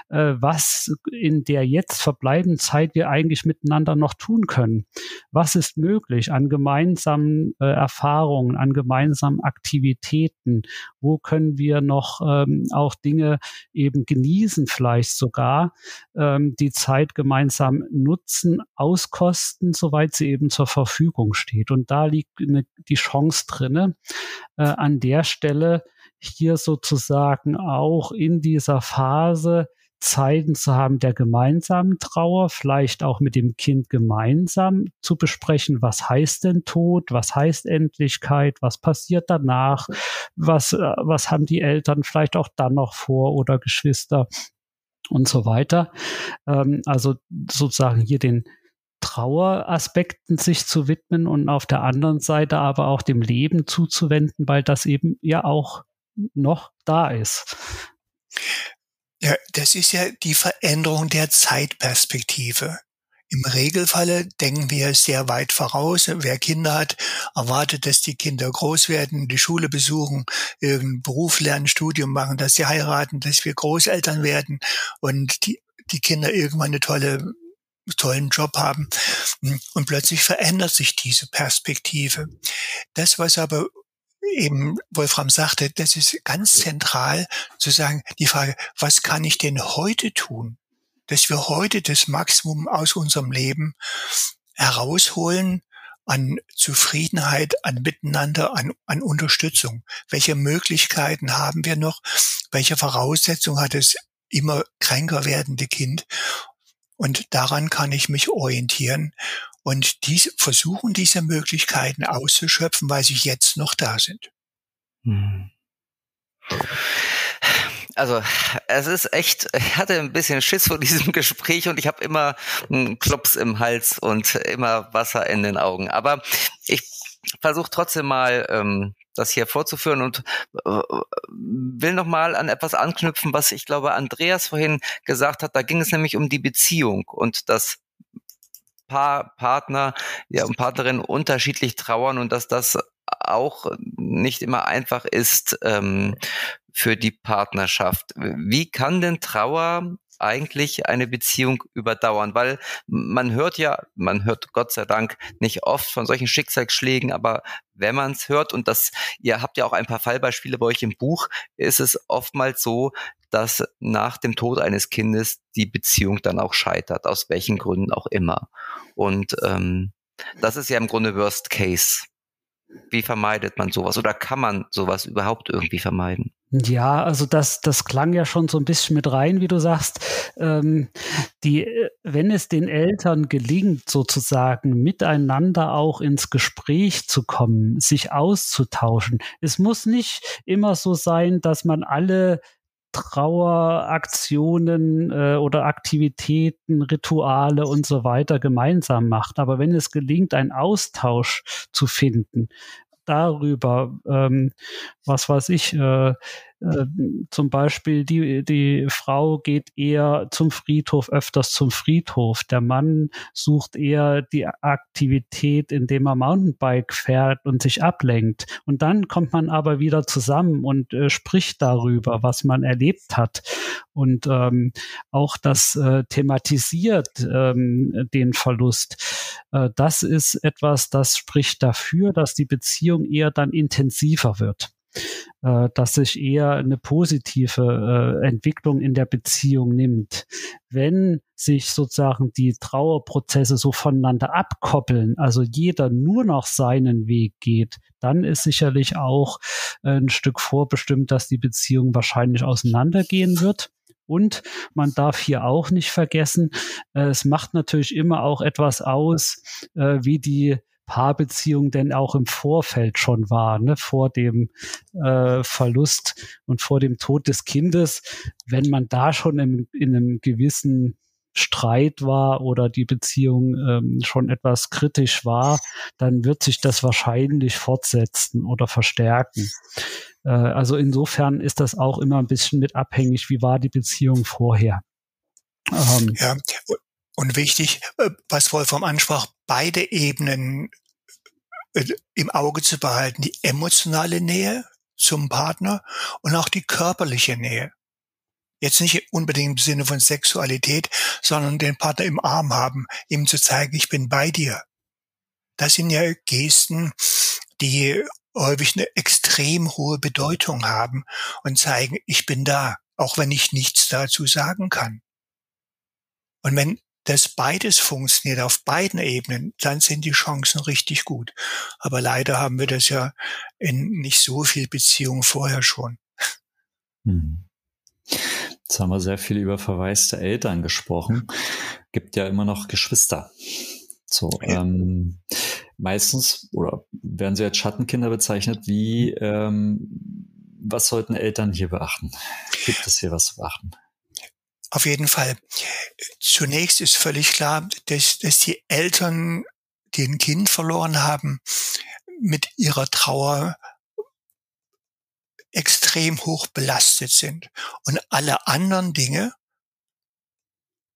äh, was in der jetzt verbleibenden Zeit wir eigentlich miteinander noch tun können. Was ist möglich an gemeinsamen äh, Erfahrungen, an gemeinsamen Aktivitäten? Wo können wir noch ähm, auch Dinge eben genießen, vielleicht sogar ähm, die Zeit gemeinsam nutzen, auskosten, soweit sie eben zur Verfügung steht. Und da liegt eine, die Chance drinne, äh, an der Stelle hier sozusagen auch in dieser Phase Zeiten zu haben der gemeinsamen Trauer, vielleicht auch mit dem Kind gemeinsam zu besprechen, was heißt denn Tod, was heißt Endlichkeit, was passiert danach, was, äh, was haben die Eltern vielleicht auch dann noch vor oder Geschwister und so weiter. Ähm, also sozusagen hier den Traueraspekten sich zu widmen und auf der anderen Seite aber auch dem Leben zuzuwenden, weil das eben ja auch noch da ist. Ja, das ist ja die Veränderung der Zeitperspektive. Im Regelfalle denken wir sehr weit voraus. Wer Kinder hat, erwartet, dass die Kinder groß werden, die Schule besuchen, irgendeinen Beruf lernen, Studium machen, dass sie heiraten, dass wir Großeltern werden und die, die Kinder irgendwann eine tolle tollen Job haben. Und plötzlich verändert sich diese Perspektive. Das, was aber eben Wolfram sagte, das ist ganz zentral zu sagen, die Frage, was kann ich denn heute tun, dass wir heute das Maximum aus unserem Leben herausholen an Zufriedenheit, an Miteinander, an, an Unterstützung. Welche Möglichkeiten haben wir noch? Welche Voraussetzungen hat das immer kränker werdende Kind? Und daran kann ich mich orientieren und die versuchen diese Möglichkeiten auszuschöpfen, weil sie jetzt noch da sind. Hm. Also es ist echt, ich hatte ein bisschen Schiss vor diesem <laughs> Gespräch und ich habe immer einen Klops im Hals und immer Wasser in den Augen. Aber ich versuche trotzdem mal ähm, das hier vorzuführen und äh, will noch mal an etwas anknüpfen, was ich glaube Andreas vorhin gesagt hat. Da ging es nämlich um die Beziehung und das Paar, Partner ja, und Partnerinnen unterschiedlich trauern und dass das auch nicht immer einfach ist ähm, für die Partnerschaft. Wie kann denn Trauer eigentlich eine Beziehung überdauern? Weil man hört ja, man hört Gott sei Dank nicht oft von solchen Schicksalsschlägen, aber wenn man es hört und das, ihr habt ja auch ein paar Fallbeispiele bei euch im Buch, ist es oftmals so, dass nach dem Tod eines Kindes die Beziehung dann auch scheitert, aus welchen Gründen auch immer. Und ähm, das ist ja im Grunde Worst Case. Wie vermeidet man sowas oder kann man sowas überhaupt irgendwie vermeiden? Ja, also das, das klang ja schon so ein bisschen mit rein, wie du sagst. Ähm, die, wenn es den Eltern gelingt, sozusagen miteinander auch ins Gespräch zu kommen, sich auszutauschen. Es muss nicht immer so sein, dass man alle Traueraktionen äh, oder Aktivitäten, Rituale und so weiter gemeinsam macht. Aber wenn es gelingt, einen Austausch zu finden darüber, ähm, was weiß ich, äh, äh, zum Beispiel die, die Frau geht eher zum Friedhof, öfters zum Friedhof. Der Mann sucht eher die Aktivität, indem er Mountainbike fährt und sich ablenkt. Und dann kommt man aber wieder zusammen und äh, spricht darüber, was man erlebt hat. Und ähm, auch das äh, thematisiert ähm, den Verlust. Äh, das ist etwas, das spricht dafür, dass die Beziehung eher dann intensiver wird äh, dass sich eher eine positive äh, Entwicklung in der Beziehung nimmt. Wenn sich sozusagen die Trauerprozesse so voneinander abkoppeln, also jeder nur noch seinen Weg geht, dann ist sicherlich auch ein Stück vorbestimmt, dass die Beziehung wahrscheinlich auseinandergehen wird. Und man darf hier auch nicht vergessen, äh, es macht natürlich immer auch etwas aus, äh, wie die Paarbeziehung denn auch im Vorfeld schon war, ne, vor dem äh, Verlust und vor dem Tod des Kindes, wenn man da schon im, in einem gewissen Streit war oder die Beziehung ähm, schon etwas kritisch war, dann wird sich das wahrscheinlich fortsetzen oder verstärken. Äh, also insofern ist das auch immer ein bisschen mit abhängig, wie war die Beziehung vorher. Ähm, ja, und wichtig, äh, was Wolfram ansprach, beide Ebenen äh, im Auge zu behalten. Die emotionale Nähe zum Partner und auch die körperliche Nähe. Jetzt nicht unbedingt im Sinne von Sexualität, sondern den Partner im Arm haben, ihm zu zeigen, ich bin bei dir. Das sind ja Gesten, die häufig eine extrem hohe Bedeutung haben und zeigen, ich bin da, auch wenn ich nichts dazu sagen kann. Und wenn dass beides funktioniert auf beiden Ebenen, dann sind die Chancen richtig gut. Aber leider haben wir das ja in nicht so viel Beziehungen vorher schon. Hm. Jetzt haben wir sehr viel über verwaiste Eltern gesprochen. Gibt ja immer noch Geschwister. So, ja. ähm, meistens oder werden sie als Schattenkinder bezeichnet. Wie, ähm, was sollten Eltern hier beachten? Gibt es hier was zu beachten? Auf jeden Fall. Zunächst ist völlig klar, dass, dass die Eltern, die ein Kind verloren haben, mit ihrer Trauer extrem hoch belastet sind. Und alle anderen Dinge,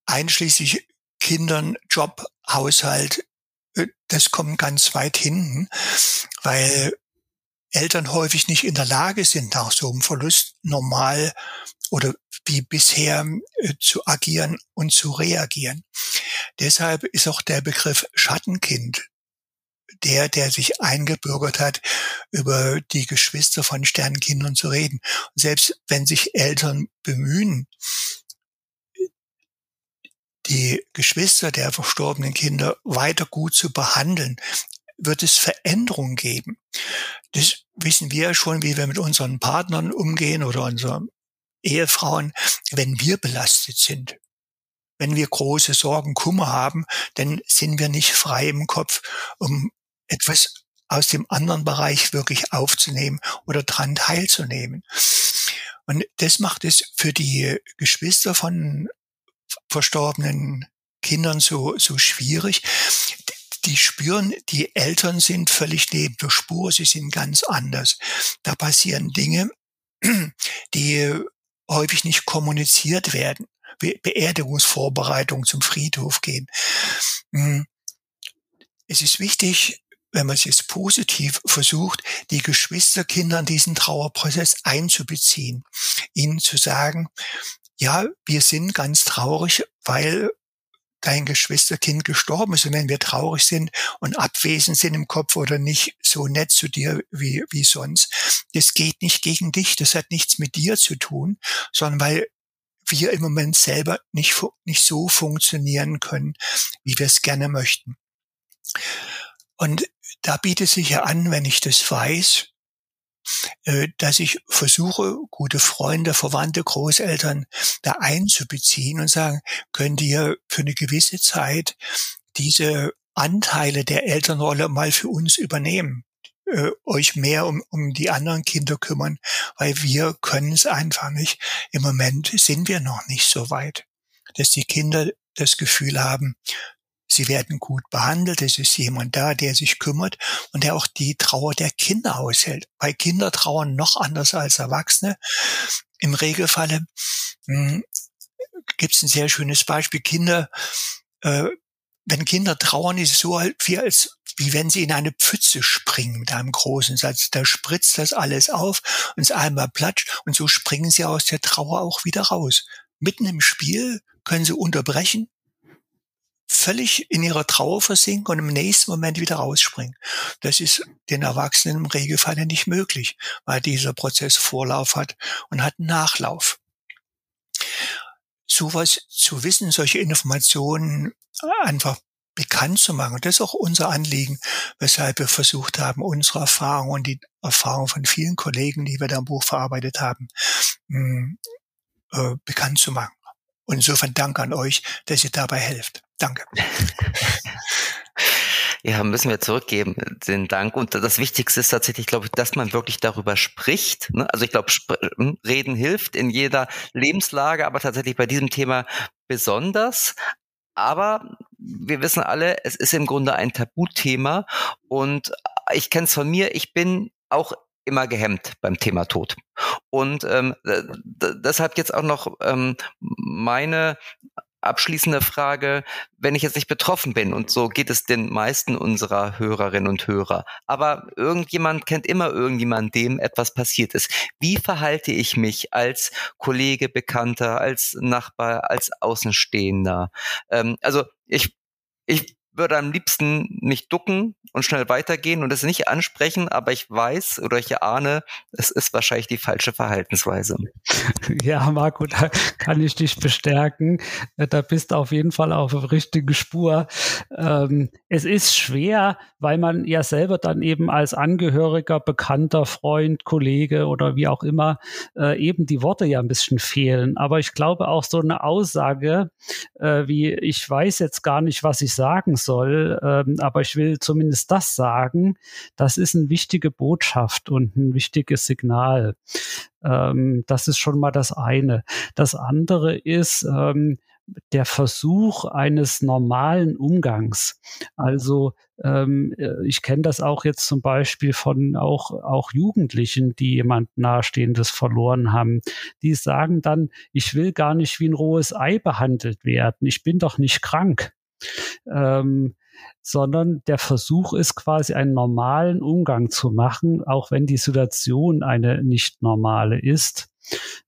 einschließlich Kindern, Job, Haushalt, äh, das kommt ganz weit hinten, weil Eltern häufig nicht in der Lage sind, nach so einem Verlust normal oder wie bisher äh, zu agieren und zu reagieren. Deshalb ist auch der Begriff Schattenkind der, der sich eingebürgert hat, über die Geschwister von Sternkindern zu reden. Und selbst wenn sich Eltern bemühen, die Geschwister der verstorbenen Kinder weiter gut zu behandeln, wird es Veränderungen geben. Das wissen wir schon, wie wir mit unseren Partnern umgehen oder unseren Ehefrauen, wenn wir belastet sind. Wenn wir große Sorgen, Kummer haben, dann sind wir nicht frei im Kopf, um etwas aus dem anderen Bereich wirklich aufzunehmen oder dran teilzunehmen. Und das macht es für die Geschwister von verstorbenen Kindern so, so schwierig. Die spüren, die Eltern sind völlig neben der Spur, sie sind ganz anders. Da passieren Dinge, <clears throat> die häufig nicht kommuniziert werden. Be Beerdigungsvorbereitung zum Friedhof gehen. Hm. Es ist wichtig, wenn man es jetzt positiv versucht, die Geschwisterkinder in diesen Trauerprozess einzubeziehen, ihnen zu sagen, ja, wir sind ganz traurig, weil dein Geschwisterkind gestorben ist. Und wenn wir traurig sind und abwesend sind im Kopf oder nicht so nett zu dir wie, wie sonst, das geht nicht gegen dich. Das hat nichts mit dir zu tun, sondern weil wir im Moment selber nicht, nicht so funktionieren können, wie wir es gerne möchten. Und da bietet sich ja an, wenn ich das weiß, dass ich versuche, gute Freunde, Verwandte, Großeltern da einzubeziehen und sagen, könnt ihr für eine gewisse Zeit diese Anteile der Elternrolle mal für uns übernehmen, äh, euch mehr um, um die anderen Kinder kümmern, weil wir können es einfach nicht. Im Moment sind wir noch nicht so weit, dass die Kinder das Gefühl haben, Sie werden gut behandelt. Es ist jemand da, der sich kümmert und der auch die Trauer der Kinder aushält. Weil Kinder trauern noch anders als Erwachsene. Im Regelfalle hm, gibt es ein sehr schönes Beispiel. Kinder, äh, wenn Kinder trauern, ist es so wie als wie wenn sie in eine Pfütze springen mit einem großen Satz. Da spritzt das alles auf und es einmal platscht und so springen sie aus der Trauer auch wieder raus. Mitten im Spiel können sie unterbrechen, völlig in ihrer Trauer versinken und im nächsten Moment wieder rausspringen. Das ist den Erwachsenen im Regelfall nicht möglich, weil dieser Prozess Vorlauf hat und hat Nachlauf. Sowas zu wissen, solche Informationen einfach bekannt zu machen. Das ist auch unser Anliegen, weshalb wir versucht haben, unsere Erfahrung und die Erfahrung von vielen Kollegen, die wir da im Buch verarbeitet haben, mm, äh, bekannt zu machen. Und insofern danke an euch, dass ihr dabei helft. Danke. <laughs> Ja, müssen wir zurückgeben, den Dank. Und das Wichtigste ist tatsächlich, glaube ich, dass man wirklich darüber spricht. Ne? Also ich glaube, hm, Reden hilft in jeder Lebenslage, aber tatsächlich bei diesem Thema besonders. Aber wir wissen alle, es ist im Grunde ein Tabuthema und ich kenne es von mir, ich bin auch immer gehemmt beim Thema Tod. Und ähm, deshalb jetzt auch noch ähm, meine abschließende Frage, wenn ich jetzt nicht betroffen bin, und so geht es den meisten unserer Hörerinnen und Hörer, aber irgendjemand kennt immer irgendjemand, dem etwas passiert ist. Wie verhalte ich mich als Kollege, Bekannter, als Nachbar, als Außenstehender? Ähm, also ich, ich würde am liebsten nicht ducken und schnell weitergehen und es nicht ansprechen, aber ich weiß oder ich ahne, es ist wahrscheinlich die falsche Verhaltensweise. <laughs> Ja, Marco, da kann ich dich bestärken. Da bist du auf jeden Fall auf der richtigen Spur. Ähm, es ist schwer, weil man ja selber dann eben als Angehöriger, Bekannter, Freund, Kollege oder wie auch immer äh, eben die Worte ja ein bisschen fehlen. Aber ich glaube auch so eine Aussage äh, wie ich weiß jetzt gar nicht, was ich sagen soll, ähm, aber ich will zumindest das sagen, das ist eine wichtige Botschaft und ein wichtiges Signal. Ähm, das ist schon mal das eine. Das andere ist, ähm, der Versuch eines normalen Umgangs. Also ähm, äh, ich kenne das auch jetzt zum Beispiel von auch, auch Jugendlichen, die jemand Nahestehendes verloren haben. Die sagen dann, ich will gar nicht wie ein rohes Ei behandelt werden. Ich bin doch nicht krank. Ähm, sondern der Versuch ist quasi einen normalen Umgang zu machen, auch wenn die Situation eine nicht normale ist.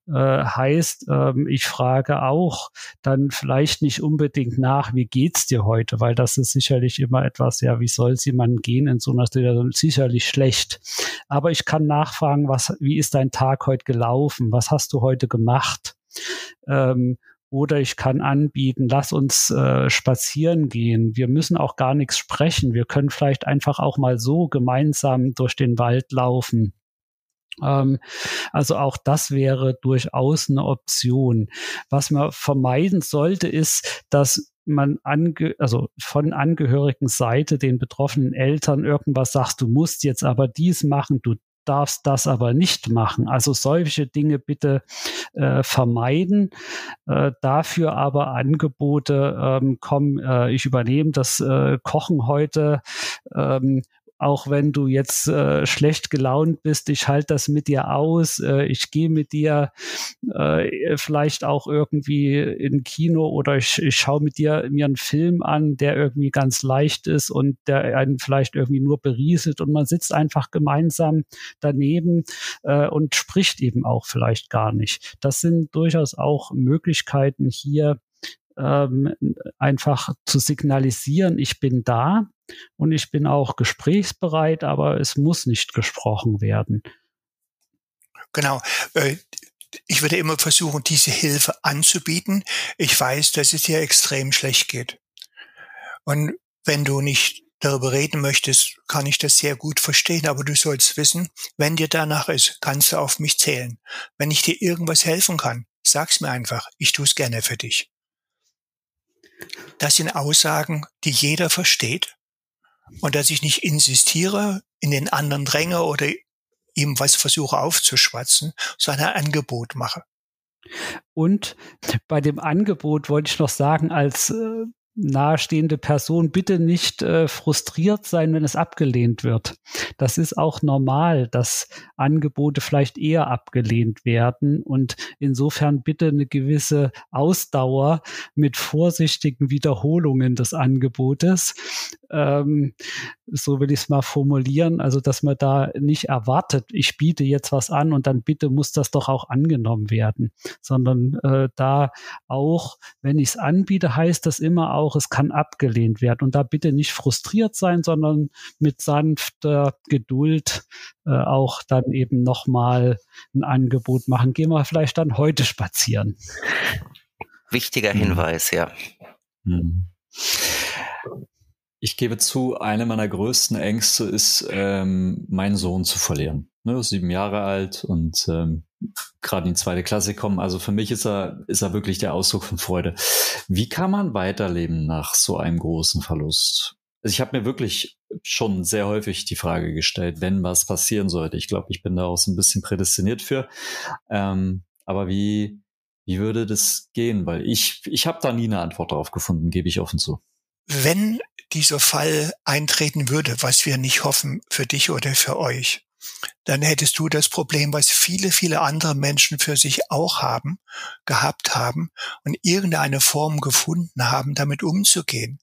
Äh, heißt, ähm, ich frage auch dann vielleicht nicht unbedingt nach, wie geht's dir heute, weil das ist sicherlich immer etwas, ja, wie soll es jemand gehen in so einer Situation? Sicherlich schlecht. Aber ich kann nachfragen, was, wie ist dein Tag heute gelaufen? Was hast du heute gemacht? Ähm, oder ich kann anbieten, lass uns äh, spazieren gehen. Wir müssen auch gar nichts sprechen. Wir können vielleicht einfach auch mal so gemeinsam durch den Wald laufen. Ähm, also auch das wäre durchaus eine Option. Was man vermeiden sollte, ist, dass man ange also von Angehörigen Seite den betroffenen Eltern irgendwas sagt, du musst jetzt aber dies machen, du darfst das aber nicht machen. Also solche Dinge bitte äh, vermeiden. Äh, dafür aber Angebote, ähm, komm, äh, ich übernehme das äh, Kochen heute ähm, auch wenn du jetzt äh, schlecht gelaunt bist, ich halte das mit dir aus, äh, ich gehe mit dir äh, vielleicht auch irgendwie in Kino oder ich, ich schaue mit dir mir einen Film an, der irgendwie ganz leicht ist und der einen vielleicht irgendwie nur berieselt und man sitzt einfach gemeinsam daneben äh, und spricht eben auch vielleicht gar nicht. Das sind durchaus auch Möglichkeiten hier ähm, einfach zu signalisieren, ich bin da und ich bin auch gesprächsbereit, aber es muss nicht gesprochen werden. Genau. Äh, ich würde immer versuchen, diese Hilfe anzubieten. Ich weiß, dass es dir extrem schlecht geht. Und wenn du nicht darüber reden möchtest, kann ich das sehr gut verstehen, aber du sollst wissen, wenn dir danach ist, kannst du auf mich zählen. Wenn ich dir irgendwas helfen kann, sag's mir einfach, ich tue es gerne für dich. Das sind Aussagen, die jeder versteht und dass ich nicht insistiere, in den anderen dränge oder ihm was versuche aufzuschwatzen, sondern ein Angebot mache. Und bei dem Angebot wollte ich noch sagen, als äh, nahestehende Person bitte nicht äh, frustriert sein, wenn es abgelehnt wird. Das ist auch normal, dass Angebote vielleicht eher abgelehnt werden und insofern bitte eine gewisse Ausdauer mit vorsichtigen Wiederholungen des Angebotes. Ähm, so will ich es mal formulieren, also dass man da nicht erwartet, ich biete jetzt was an und dann bitte muss das doch auch angenommen werden, sondern äh, da auch, wenn ich es anbiete, heißt das immer auch, es kann abgelehnt werden und da bitte nicht frustriert sein, sondern mit sanfter Geduld äh, auch dann eben nochmal ein Angebot machen. Gehen wir vielleicht dann heute spazieren. Wichtiger Hinweis, ja. Mhm. Ich gebe zu, eine meiner größten Ängste ist, ähm, meinen Sohn zu verlieren. Ne, sieben Jahre alt und ähm, gerade in die zweite Klasse kommen. Also für mich ist er, ist er wirklich der Ausdruck von Freude. Wie kann man weiterleben nach so einem großen Verlust? Also ich habe mir wirklich schon sehr häufig die Frage gestellt, wenn was passieren sollte. Ich glaube, ich bin da auch so ein bisschen prädestiniert für. Ähm, aber wie, wie würde das gehen? Weil ich, ich habe da nie eine Antwort darauf gefunden, gebe ich offen zu. Wenn dieser Fall eintreten würde, was wir nicht hoffen für dich oder für euch, dann hättest du das Problem, was viele, viele andere Menschen für sich auch haben, gehabt haben und irgendeine Form gefunden haben, damit umzugehen.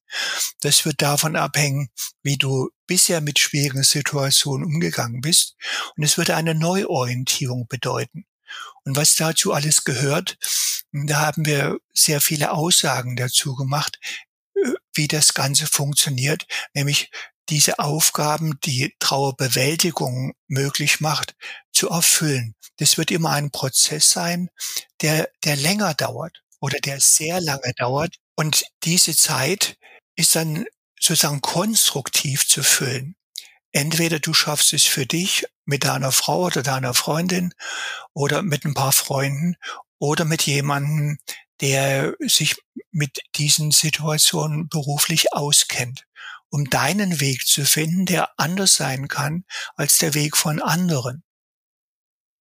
Das wird davon abhängen, wie du bisher mit schwierigen Situationen umgegangen bist und es würde eine Neuorientierung bedeuten. Und was dazu alles gehört, da haben wir sehr viele Aussagen dazu gemacht, wie das Ganze funktioniert, nämlich diese Aufgaben, die Trauerbewältigung möglich macht, zu erfüllen. Das wird immer ein Prozess sein, der, der länger dauert oder der sehr lange dauert. Und diese Zeit ist dann sozusagen konstruktiv zu füllen. Entweder du schaffst es für dich mit deiner Frau oder deiner Freundin oder mit ein paar Freunden oder mit jemandem, der sich mit diesen Situationen beruflich auskennt, um deinen Weg zu finden, der anders sein kann als der Weg von anderen.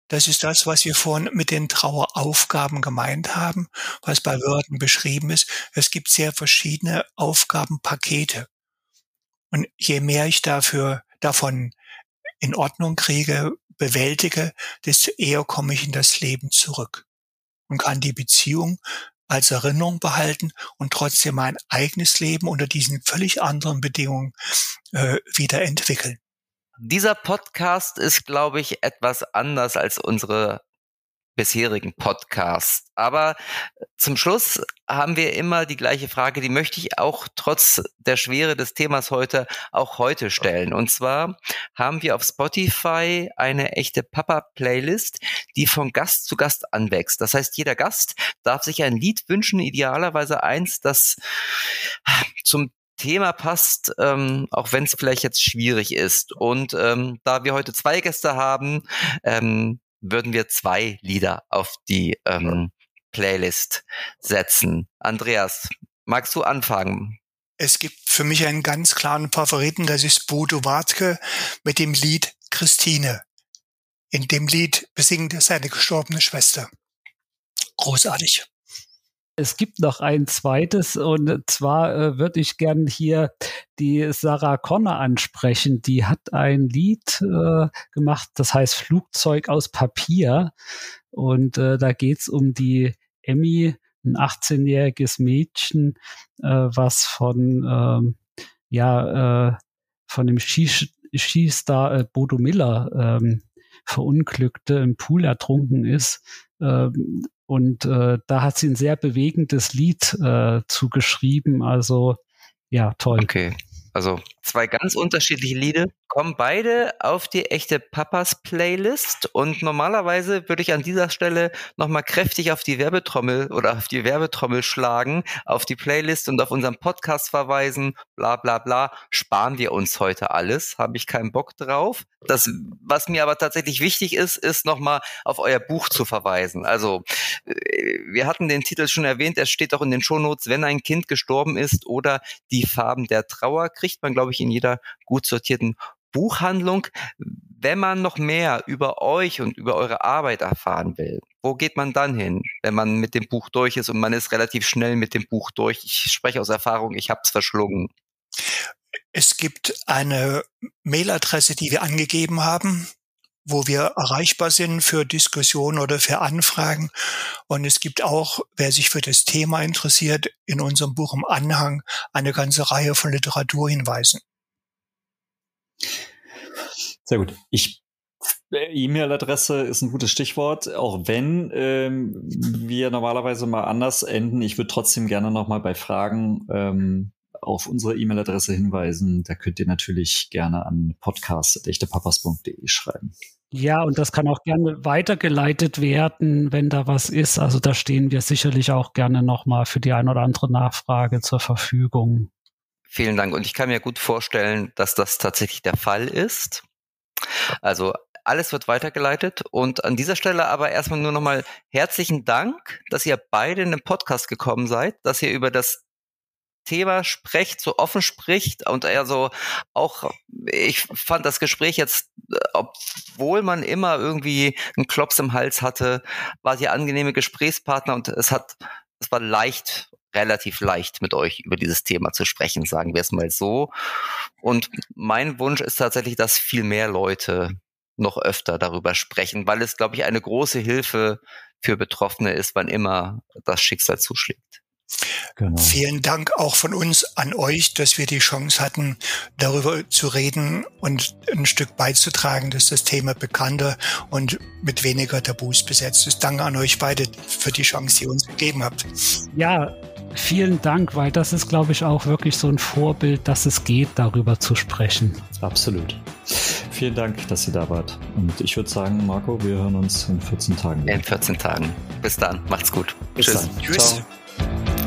Das ist das, was wir vorhin mit den Traueraufgaben gemeint haben, was bei Wörtern beschrieben ist. Es gibt sehr verschiedene Aufgabenpakete. Und je mehr ich dafür, davon in Ordnung kriege, bewältige, desto eher komme ich in das Leben zurück und kann die Beziehung als Erinnerung behalten und trotzdem mein eigenes Leben unter diesen völlig anderen Bedingungen äh, wieder entwickeln. Dieser Podcast ist, glaube ich, etwas anders als unsere bisherigen Podcasts. Aber zum Schluss haben wir immer die gleiche Frage, die möchte ich auch trotz der Schwere des Themas heute auch heute stellen. Und zwar haben wir auf Spotify eine echte Papa-Playlist, die von Gast zu Gast anwächst. Das heißt, jeder Gast darf sich ein Lied wünschen, idealerweise eins, das zum Thema passt, ähm, auch wenn es vielleicht jetzt schwierig ist. Und ähm, da wir heute zwei Gäste haben, ähm, würden wir zwei Lieder auf die ähm, Playlist setzen. Andreas, magst du anfangen? Es gibt für mich einen ganz klaren Favoriten, das ist Bodo Wartke mit dem Lied Christine. In dem Lied besingt er seine gestorbene Schwester. Großartig. Es gibt noch ein zweites und zwar äh, würde ich gern hier die Sarah Connor ansprechen. Die hat ein Lied äh, gemacht, das heißt Flugzeug aus Papier und äh, da geht's um die Emmy, ein 18-jähriges Mädchen, äh, was von ähm, ja äh, von dem Skis Skistar äh, Bodo Miller ähm, verunglückte, im Pool ertrunken ist. Ähm, und äh, da hat sie ein sehr bewegendes Lied äh, zugeschrieben. Also ja, toll. Okay. Also zwei ganz unterschiedliche Lieder kommen beide auf die echte Papas Playlist. Und normalerweise würde ich an dieser Stelle nochmal kräftig auf die Werbetrommel oder auf die Werbetrommel schlagen, auf die Playlist und auf unseren Podcast verweisen, bla bla bla, sparen wir uns heute alles, habe ich keinen Bock drauf. Das, was mir aber tatsächlich wichtig ist, ist nochmal auf euer Buch zu verweisen. Also äh, wir hatten den Titel schon erwähnt, es steht auch in den Shownotes, wenn ein Kind gestorben ist oder die Farben der Trauer, kriegt man, glaube ich, in jeder gut sortierten Buchhandlung. wenn man noch mehr über euch und über eure Arbeit erfahren will, wo geht man dann hin, wenn man mit dem Buch durch ist und man ist relativ schnell mit dem Buch durch? Ich spreche aus Erfahrung, ich habe es verschlungen. Es gibt eine Mailadresse, die wir angegeben haben, wo wir erreichbar sind für Diskussionen oder für Anfragen. Und es gibt auch, wer sich für das Thema interessiert, in unserem Buch im Anhang eine ganze Reihe von Literaturhinweisen. Sehr gut. Ich äh, E-Mail-Adresse ist ein gutes Stichwort, auch wenn ähm, wir normalerweise mal anders enden. Ich würde trotzdem gerne noch mal bei Fragen ähm, auf unsere E-Mail-Adresse hinweisen. Da könnt ihr natürlich gerne an podcast.echtepapas.de schreiben. Ja, und das kann auch gerne weitergeleitet werden, wenn da was ist. Also da stehen wir sicherlich auch gerne nochmal für die ein oder andere Nachfrage zur Verfügung. Vielen Dank. Und ich kann mir gut vorstellen, dass das tatsächlich der Fall ist. Also alles wird weitergeleitet und an dieser Stelle aber erstmal nur nochmal herzlichen Dank, dass ihr beide in den Podcast gekommen seid, dass ihr über das Thema sprecht, so offen spricht und er so auch, ich fand das Gespräch jetzt, obwohl man immer irgendwie einen Klops im Hals hatte, war sie angenehme Gesprächspartner und es hat, es war leicht, relativ leicht mit euch über dieses Thema zu sprechen, sagen wir es mal so. Und mein Wunsch ist tatsächlich, dass viel mehr Leute noch öfter darüber sprechen, weil es, glaube ich, eine große Hilfe für Betroffene ist, wann immer das Schicksal zuschlägt. Genau. Vielen Dank auch von uns an euch, dass wir die Chance hatten, darüber zu reden und ein Stück beizutragen, dass das Thema bekannter und mit weniger Tabus besetzt ist. Danke an euch beide für die Chance, die ihr uns gegeben habt. Ja, vielen Dank, weil das ist, glaube ich, auch wirklich so ein Vorbild, dass es geht, darüber zu sprechen. Absolut. Vielen Dank, dass ihr da wart. Und ich würde sagen, Marco, wir hören uns in 14 Tagen. In 14 Tagen. Bis dann. Macht's gut. Bis Tschüss. Dann. Tschüss. Ciao. Bye.